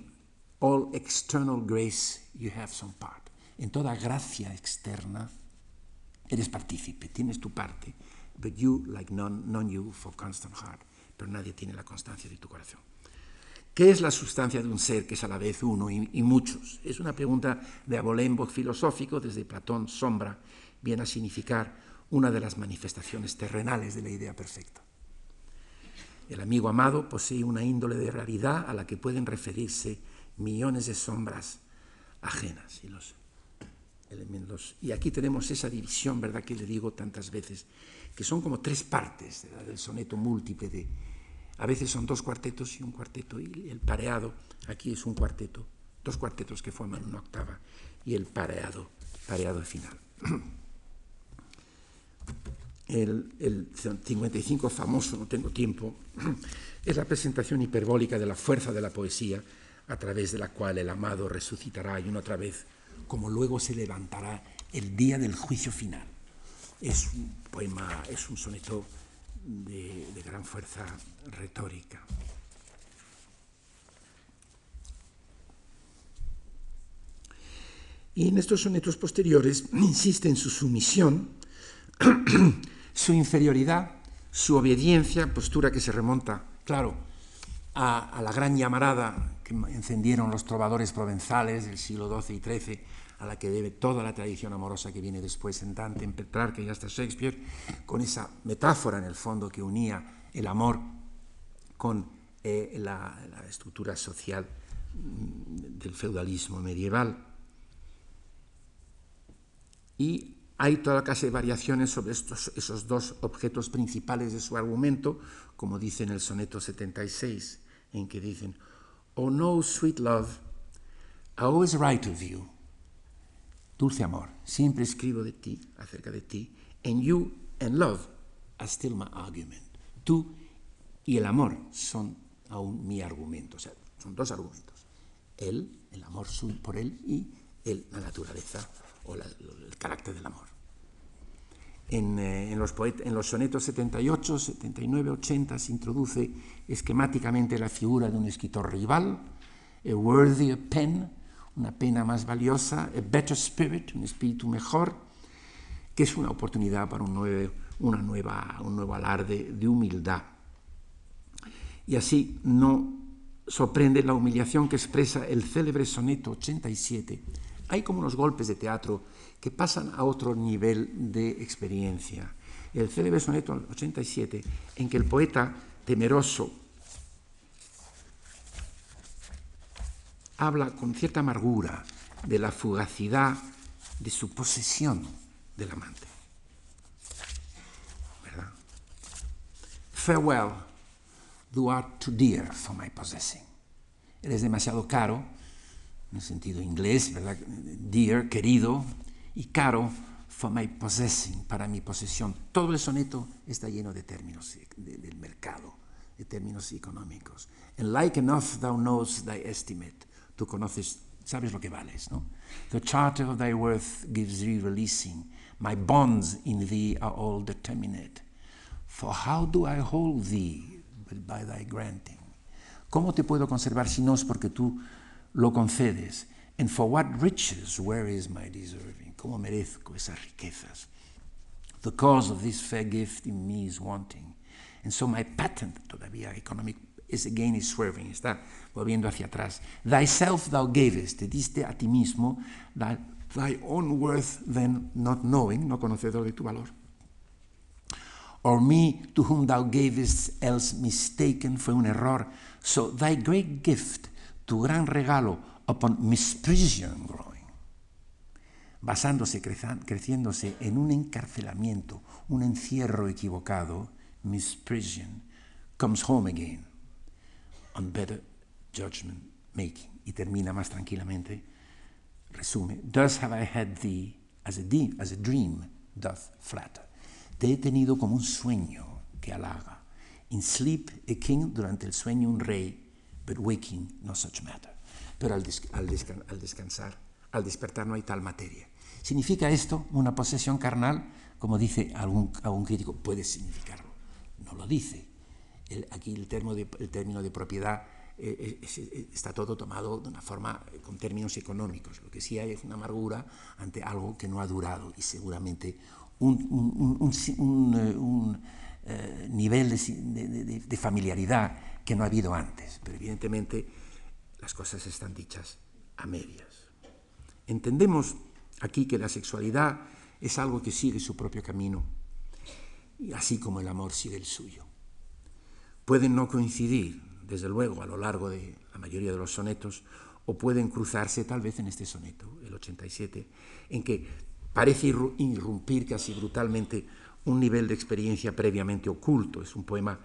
all external grace you have some part. En toda gracia externa eres partícipe, tienes tu parte but you like none, none you for constant heart. Pero nadie tiene la constancia de tu corazón. ¿Qué es la sustancia de un ser que es a la vez uno y, y muchos? Es una pregunta de abolembo filosófico, desde Platón, sombra, viene a significar una de las manifestaciones terrenales de la idea perfecta. El amigo amado posee una índole de realidad a la que pueden referirse millones de sombras ajenas. Y los. Y aquí tenemos esa división, ¿verdad?, que le digo tantas veces, que son como tres partes del soneto múltiple de... A veces son dos cuartetos y un cuarteto, y el pareado, aquí es un cuarteto, dos cuartetos que forman una octava, y el pareado, pareado final. El, el 55 famoso, no tengo tiempo, es la presentación hiperbólica de la fuerza de la poesía, a través de la cual el amado resucitará y una otra vez como luego se levantará el día del juicio final. Es un poema, es un soneto de, de gran fuerza retórica. Y en estos sonetos posteriores insiste en su sumisión, su inferioridad, su obediencia, postura que se remonta, claro, a, la gran llamarada que encendieron los trovadores provenzales del siglo XII y XIII a la que debe toda la tradición amorosa que viene después en Dante, en Petrarca y hasta Shakespeare, con esa metáfora en el fondo que unía el amor con eh, la, la, estructura social mm, del feudalismo medieval. Y hay toda clase de variaciones sobre estos, esos dos objetos principales de su argumento, como dice en el soneto 76, en que dicen, Oh no, sweet love, I always write of you, dulce amor, siempre escribo de ti, acerca de ti, and you and love are still my argument. Tú y el amor son aún mi argumento, o sea, son dos argumentos. Él, el amor por él y él, la naturaleza o la, el carácter del amor. En, eh, en, los en, los sonetos 78, 79, 80 se introduce esquemáticamente la figura de un escritor rival, a worthier pen, una pena más valiosa, a better spirit, un espíritu mejor, que es una oportunidad para un, una nueva, un nuevo alarde de humildad. Y así no sorprende la humillación que expresa el célebre soneto 87. Hay como unos golpes de teatro que pasan a otro nivel de experiencia. El célebre soneto 87, en que el poeta, temeroso habla con cierta amargura de la fugacidad de su posesión del amante. ¿Verdad? Farewell, thou art too dear for my possessing. Eres demasiado caro, en el sentido inglés, ¿verdad? Dear, querido, y caro for my possessing, para mi posesión. Todo el soneto está lleno de términos de, del mercado, de términos económicos. And like enough thou knows thy estimate tú conoces, sabes lo que vales, ¿no? The charter of thy worth gives thee releasing. My bonds in thee are all determinate. For how do I hold thee but by thy granting? ¿Cómo te puedo conservar si no es porque tú lo concedes? And for what riches, where is my deserving? ¿Cómo merezco esas riquezas? The cause of this fair gift in me is wanting. And so my patent, todavía economic, is again is swerving, está volviendo hacia atrás. Thyself thou gavest, te diste a ti mismo, thy, thy own worth then not knowing, no conocedor de tu valor. Or me to whom thou gavest else mistaken, fue un error. So thy great gift, tu gran regalo, upon misprision growing, basándose, creciéndose en un encarcelamiento, un encierro equivocado, misprision, comes home again on better judgment making. Y termina más tranquilamente, resume, Thus have I had thee as a, as a dream doth flatter. Te he tenido como un sueño que halaga. In sleep a king, durante el sueño un rey, but waking no such matter. Pero al, al, descan al descansar, al despertar no hay tal materia. ¿Significa esto una posesión carnal? Como dice algún, algún crítico, puede significarlo. No lo dice. El, aquí el, termo de, el término de propiedad eh, eh, eh, está todo tomado de una forma con términos económicos. Lo que sí hay es una amargura ante algo que no ha durado y seguramente un, un, un, un nivel de, de, de, familiaridad que no ha habido antes. Pero evidentemente las cosas están dichas a medias. Entendemos aquí que la sexualidad es algo que sigue su propio camino, así como el amor sigue el suyo. Pueden no coincidir, desde luego, a lo largo de la mayoría de los sonetos, o pueden cruzarse tal vez en este soneto, el 87, en que parece irrumpir casi brutalmente un nivel de experiencia previamente oculto. Es un poema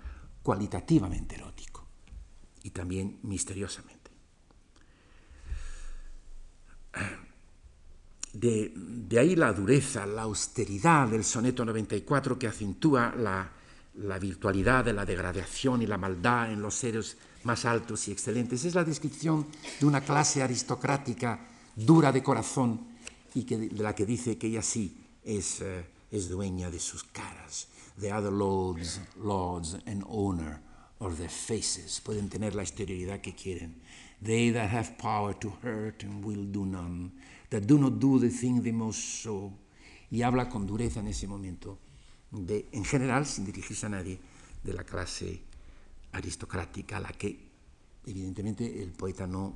cualitativamente erótico y también misteriosamente. De, de, ahí la dureza, la austeridad del soneto 94 que acentúa la, la virtualidad de la degradación y la maldad en los seres más altos y excelentes. Es la descripción de una clase aristocrática dura de corazón y que, de la que dice que ella sí es, uh, es dueña de sus caras. The other lords, lords and owner of their faces. Pueden tener la exterioridad que quieren. They that have power to hurt and will do none, that do not do the thing they most so. Y habla con dureza en ese momento de, en general, sin dirigirse a nadie, de la clase aristocrática a la que, evidentemente, el poeta no,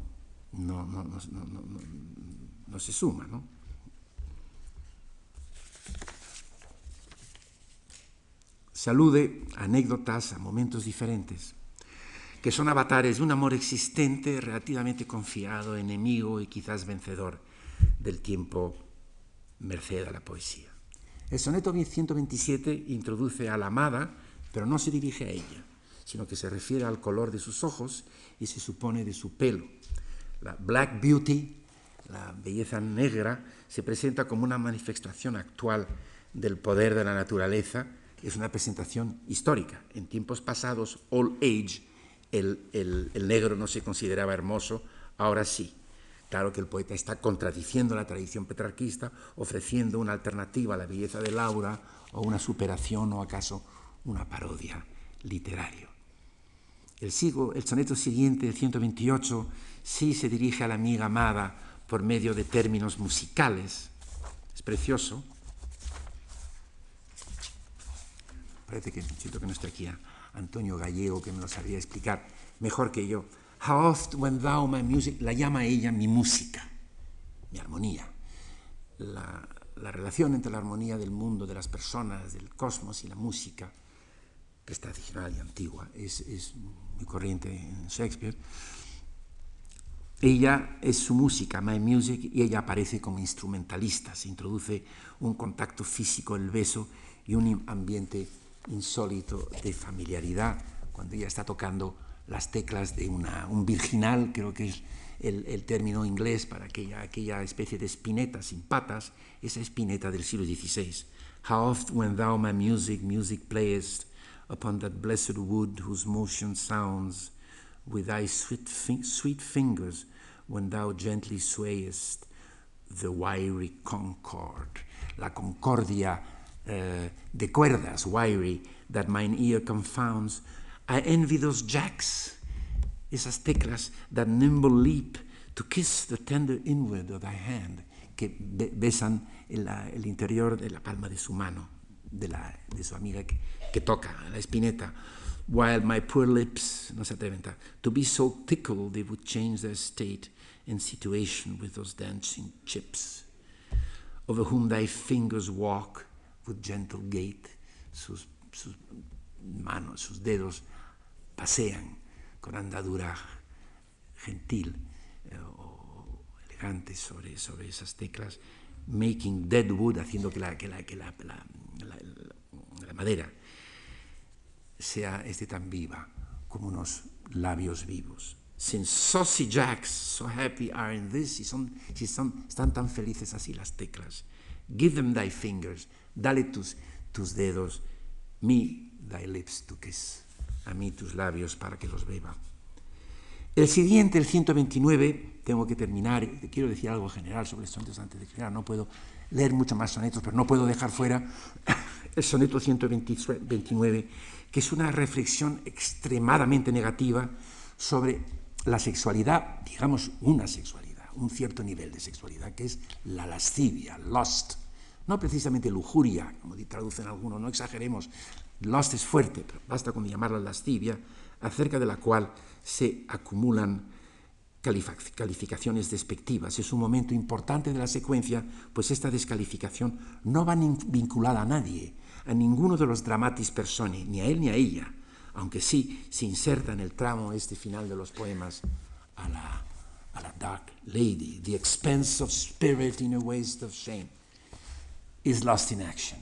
no, no, no se suma. ¿no? Se alude a anécdotas, a momentos diferentes, que son avatares de un amor existente, relativamente confiado, enemigo y quizás vencedor del tiempo merced a la poesía. El soneto 127 introduce a la amada, pero no se dirige a ella, sino que se refiere al color de sus ojos y se supone de su pelo. La Black Beauty, la belleza negra, se presenta como una manifestación actual del poder de la naturaleza, es una presentación histórica. En tiempos pasados, all age, el, el, negro no se consideraba hermoso, ahora sí. Claro que el poeta está contradiciendo la tradición petrarquista, ofreciendo una alternativa a la belleza de Laura o una superación o acaso una parodia literaria. El, sigo, el soneto siguiente, el 128, sí se dirige a la amiga amada por medio de términos musicales. Es precioso. Parece que siento que no está aquí Antonio Gallego, que me lo sabría explicar mejor que yo. How oft when thou my music, la llama ella mi música, mi armonía. La, la, relación entre la armonía del mundo, de las personas, del cosmos y la música, que es tradicional y antigua, es, es muy corriente en Shakespeare. Ella es su música, My Music, y ella aparece como instrumentalista. Se introduce un contacto físico, el beso y un ambiente insólito de familiaridad cuando ella está tocando las teclas de una, un virginal, creo que es el, término inglés para aquella, aquella especie de espineta sin patas, esa espineta del siglo XVI. How oft when thou my music, music playest upon that blessed wood whose motion sounds with thy sweet, sweet fingers when thou gently swayest the wiry concord, la concordia uh, de cuerdas, wiry, that mine ear confounds, I envy those jacks, esas teclas, that nimble leap to kiss the tender inward of thy hand, que besan el, el interior de la palma de su mano, de, la, de su amiga que, que toca la espineta. while my poor lips, no se atreven to be so tickled they would change their state and situation with those dancing chips, over whom thy fingers walk with gentle gait, sus, sus manos, sus dedos pasean con andadura gentil eh, o elegante sobre, sobre esas teclas, making dead wood, haciendo que la, que la, que la, la, la madera sea este tan viva como unos labios vivos. Since Saucy Jacks so happy are in this, si, son, si son, están tan felices así las teclas, give them thy fingers, dale tus, tus dedos, me thy lips to kiss, a mí tus labios para que los beba. El siguiente, el 129, tengo que terminar, quiero decir algo general sobre estos sonetos antes de terminar, no puedo leer mucho más sonetos, pero no puedo dejar fuera el soneto 129, que es una reflexión extremadamente negativa sobre la sexualidad, digamos una sexualidad, un cierto nivel de sexualidad, que es la lascivia, lust. No precisamente lujuria, como traducen algunos, no exageremos. Lust es fuerte, pero basta con llamarla lascivia, acerca de la cual se acumulan calificaciones despectivas. Es un momento importante de la secuencia, pues esta descalificación no va vinculada a nadie, a ninguno de los dramatis personae, ni a él ni a ella, aunque sí se inserta en el tramo este final de los poemas a la, a la Dark Lady. The expense of spirit in a waste of shame is lost in action.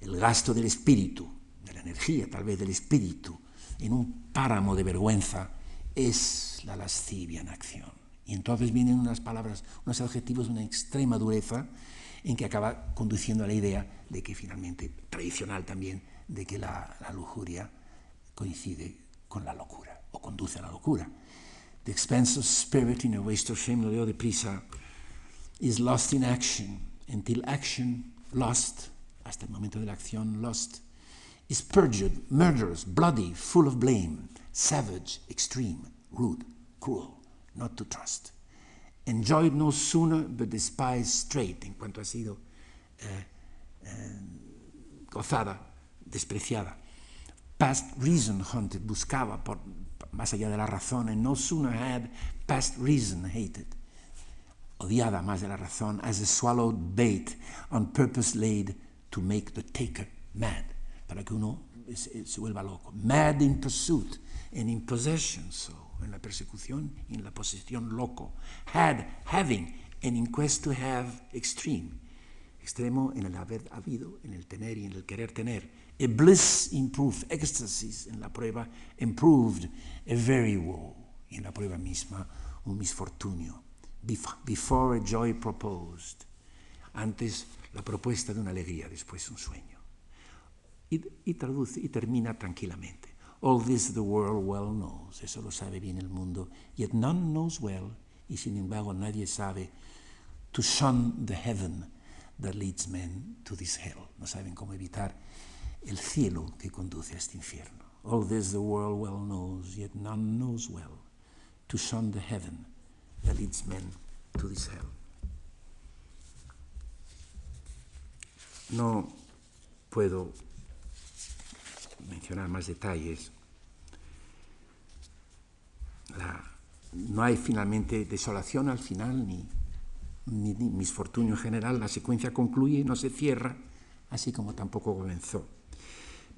El gasto del espíritu, de la energía tal vez del espíritu, en un páramo de vergüenza es la lascivia en acción. Y entonces vienen unas palabras, unos adjetivos de una extrema dureza en que acaba conduciendo a la idea de que finalmente, tradicional también, de que la, la lujuria coincide con la locura o conduce a la locura. The expense of spirit in a waste of shame, lo leo deprisa, is lost in action, until action, lost, hasta el momento de la acción, lost, is perjured, murderous, bloody, full of blame, savage, extreme, rude, cruel, not to trust. Enjoyed no sooner, but despised straight, en cuanto ha sido eh, eh, gozada, despreciada. Past reason hunted, buscaba por, más allá de la razón, and no sooner had past reason hated, odiada más de la razón, as a swallowed bait on purpose laid to make the taker mad, para que uno se, se vuelva loco. Mad in pursuit and in possession, so en la persecución y en la posesión loco. Had, having, and in quest to have, extreme. Extremo en el haber habido, en el tener y en el querer tener. A bliss improved, éxtasis en la prueba, improved, a very woe. Y en la prueba misma, un misfortunio. Before a joy proposed. Antes la propuesta de una alegría, después un sueño. Y, y traduce y termina tranquilamente. All this the world well knows, eso lo sabe bien el mundo, yet none knows well, y sin embargo nadie sabe, to shun the heaven that leads men to this hell. No saben cómo evitar el cielo que conduce a este infierno. All this the world well knows, yet none knows well, to shun the heaven to this hell. No puedo mencionar más detalles. No hay finalmente desolación al final ni, ni, ni, misfortunio en general. La secuencia concluye no se cierra, así como tampoco comenzó.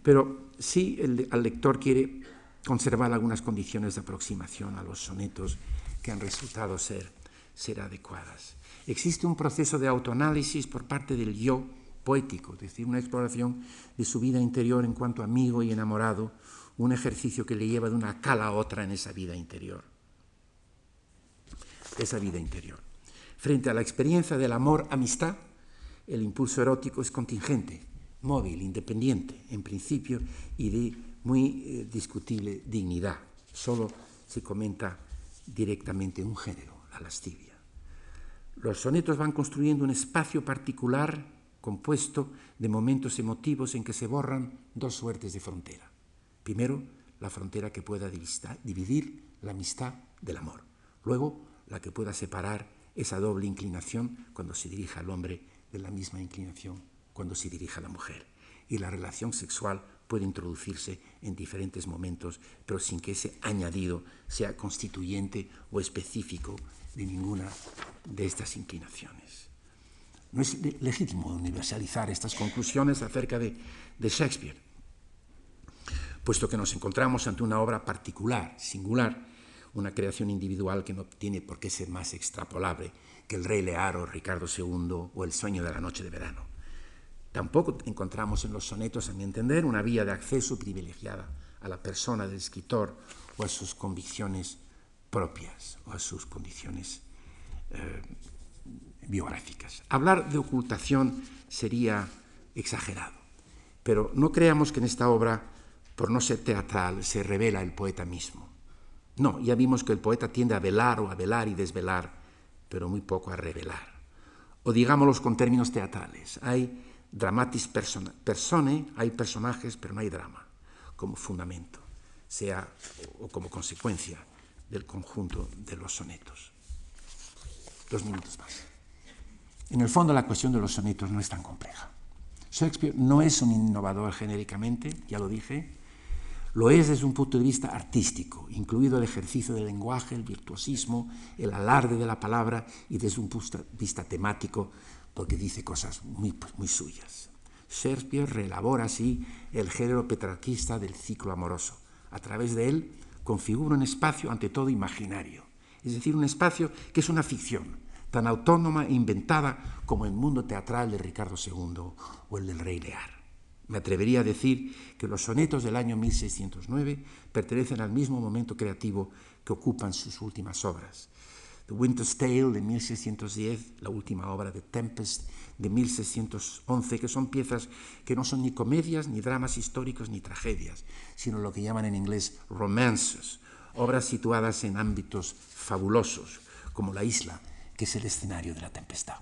Pero sí el, el lector quiere conservar algunas condiciones de aproximación a los sonetos que han resultado ser, ser adecuadas. Existe un proceso de autoanálisis por parte del yo poético, es decir, una exploración de su vida interior en cuanto amigo y enamorado, un ejercicio que le lleva de una cala a otra en esa vida interior. Esa vida interior. Frente a la experiencia del amor-amistad, el impulso erótico es contingente, móvil, independiente, en principio, y de muy eh, discutible dignidad. Solo se comenta directamente un género, la lascivia. Los sonetos van construyendo un espacio particular compuesto de momentos emotivos en que se borran dos suertes de frontera. Primero, la frontera que pueda dividir la amistad del amor. Luego, la que pueda separar esa doble inclinación cuando se dirija al hombre de la misma inclinación cuando se dirige a la mujer. Y la relación sexual puede introducirse en diferentes momentos, pero sin que ese añadido sea constituyente o específico de ninguna de estas inclinaciones. No es legítimo universalizar estas conclusiones acerca de, Shakespeare, puesto que nos encontramos ante una obra particular, singular, una creación individual que no tiene por qué ser más extrapolable que el Rey Lear o Ricardo II o el Sueño de la Noche de Verano. Tampoco encontramos en los sonetos, a mi entender, una vía de acceso privilegiada a la persona del escritor o a sus convicciones propias o a sus condiciones eh, biográficas. Hablar de ocultación sería exagerado, pero no creamos que en esta obra, por no ser teatral, se revela el poeta mismo. No, ya vimos que el poeta tiende a velar o a velar y desvelar, pero muy poco a revelar. O digámoslo con términos teatrales, hay dramatis persone, hay personajes, pero no hay drama como fundamento, sea o como consecuencia del conjunto de los sonetos. Dos minutos más. En el fondo la cuestión de los sonetos no es tan compleja. Shakespeare no es un innovador genéricamente, ya lo dije, lo es desde un punto de vista artístico, incluido el ejercicio del lenguaje, el virtuosismo, el alarde de la palabra y desde un punto de vista temático, porque dice cosas muy, muy suyas. Shakespeare reelabora así el género petrarquista del ciclo amoroso. A través de él configura un espacio ante todo imaginario, es decir, un espacio que es una ficción, tan autónoma e inventada como el mundo teatral de Ricardo II o el del Rey Lear. Me atrevería a decir que los sonetos del año 1609 pertenecen al mismo momento creativo que ocupan sus últimas obras. The Winter's Tale de 1610, la última obra de Tempest de 1611, que son piezas que no son ni comedias, ni dramas históricos, ni tragedias, sino lo que llaman en inglés romances, obras situadas en ámbitos fabulosos, como la isla, que es el escenario de la tempestad.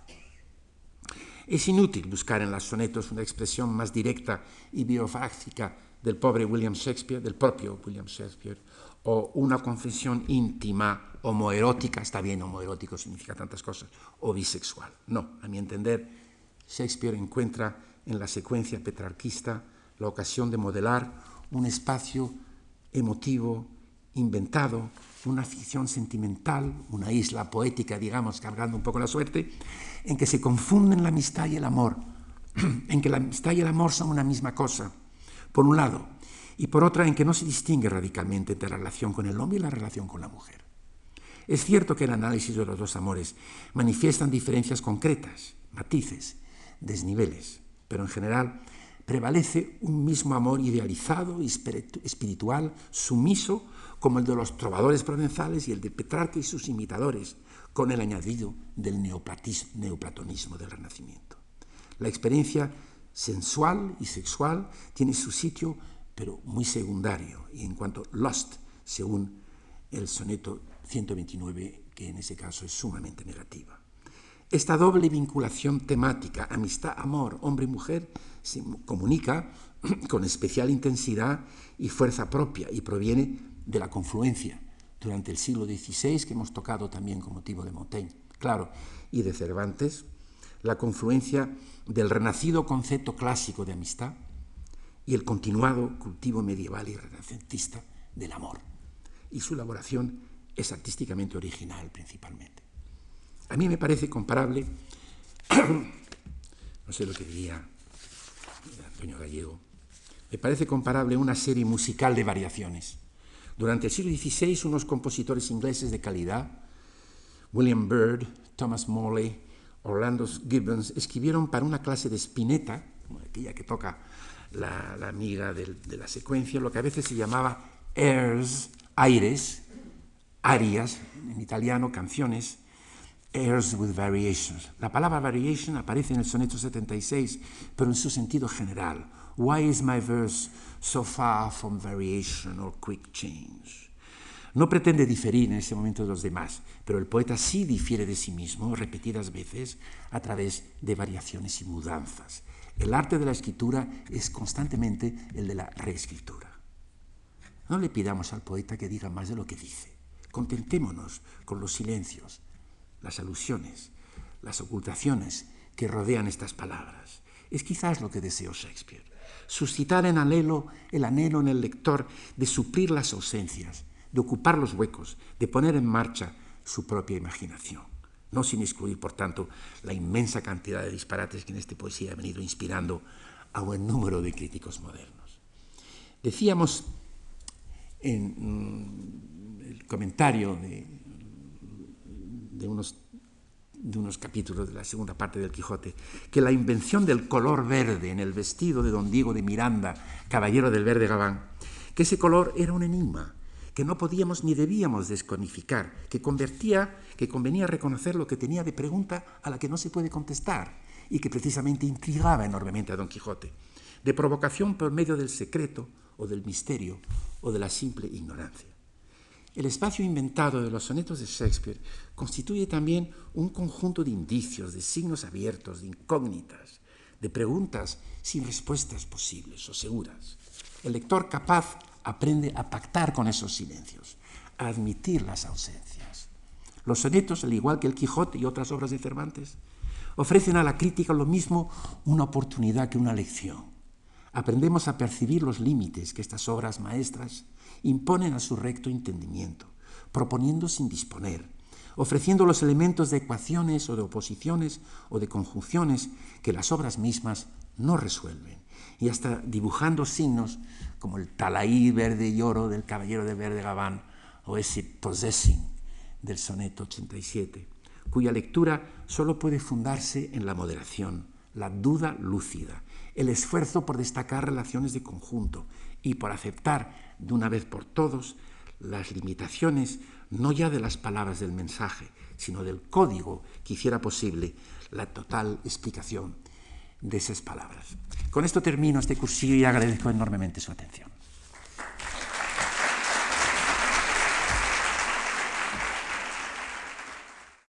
Es inútil buscar en los sonetos una expresión más directa y biofáctica del pobre William Shakespeare, del propio William Shakespeare, o una confesión íntima, homoerótica, está bien, homoerótico significa tantas cosas, o bisexual. No, a mi entender, Shakespeare encuentra en la secuencia petrarquista la ocasión de modelar un espacio emotivo, inventado, una ficción sentimental, una isla poética, digamos, cargando un poco la suerte, en que se confunden la amistad y el amor, en que la amistad y el amor son una misma cosa, por un lado, y por otra, en que no se distingue radicalmente entre la relación con el hombre y la relación con la mujer. Es cierto que el análisis de los dos amores manifiestan diferencias concretas, matices, desniveles, pero en general prevalece un mismo amor idealizado espiritual, sumiso, como el de los trovadores provenzales y el de Petrarca y sus imitadores, con el añadido del neoplatonismo del Renacimiento. La experiencia sensual y sexual tiene su sitio, pero muy secundario, y en cuanto lust, según el soneto 129, que en ese caso es sumamente negativa. Esta doble vinculación temática, amistad, amor, hombre y mujer, se comunica con especial intensidad y fuerza propia y proviene de la confluencia durante el siglo XVI, que hemos tocado también con motivo de Montaigne, claro, y de Cervantes, la confluencia del renacido concepto clásico de amistad y el continuado cultivo medieval y renacentista del amor. Y su elaboración es artísticamente original principalmente. A mí me parece comparable, no sé lo que diría Antonio Gallego, me parece comparable una serie musical de variaciones durante el siglo XVI, unos compositores ingleses de calidad, William Byrd, Thomas Morley, Orlando Gibbons, escribieron para una clase de spinetta, aquella que toca la, amiga de, la secuencia, lo que a veces se llamaba airs, aires, arias, en italiano, canciones, airs with variations. La palabra variation aparece en el soneto 76, pero en su sentido general. Why is my verse so far from variation or quick change. No pretende diferir en ese momento de los demás, pero el poeta sí difiere de sí mismo repetidas veces a través de variaciones y mudanzas. El arte de la escritura es constantemente el de la reescritura. No le pidamos al poeta que diga más de lo que dice. Contentémonos con los silencios, las alusiones, las ocultaciones que rodean estas palabras. Es quizás lo que deseó Shakespeare suscitar en anhelo, el anhelo en el lector de suplir las ausencias, de ocupar los huecos, de poner en marcha su propia imaginación. No sin excluir, por tanto, la inmensa cantidad de disparates que en esta poesía ha venido inspirando a buen número de críticos modernos. Decíamos en mm, el comentario de, de unos de unos capítulos de la segunda parte del Quijote, que la invención del color verde en el vestido de don Diego de Miranda, caballero del verde Gabán, que ese color era un enigma, que no podíamos ni debíamos desconificar, que convertía, que convenía reconocer lo que tenía de pregunta a la que no se puede contestar y que precisamente intrigaba enormemente a don Quijote, de provocación por medio del secreto o del misterio o de la simple ignorancia. El espacio inventado de los sonetos de Shakespeare constituye también un conjunto de indicios, de signos abiertos, de incógnitas, de preguntas sin respuestas posibles o seguras. El lector capaz aprende a pactar con esos silencios, a admitir las ausencias. Los sonetos, al igual que el Quijote y otras obras de Cervantes, ofrecen a la crítica lo mismo una oportunidad que una lección. Aprendemos a percibir los límites que estas obras maestras imponen a su recto entendimiento, proponiendo sin disponer, ofreciendo los elementos de ecuaciones o de oposiciones o de conjunciones que las obras mismas no resuelven, y hasta dibujando signos como el talaí verde y oro del caballero de verde Gabán o ese possessing del soneto 87, cuya lectura solo puede fundarse en la moderación, la duda lúcida, el esfuerzo por destacar relaciones de conjunto y por aceptar de una vez por todos las limitaciones no ya de las palabras del mensaje, sino del código que hiciera posible la total explicación de esas palabras. Con esto termino este cursillo y agradezco enormemente su atención.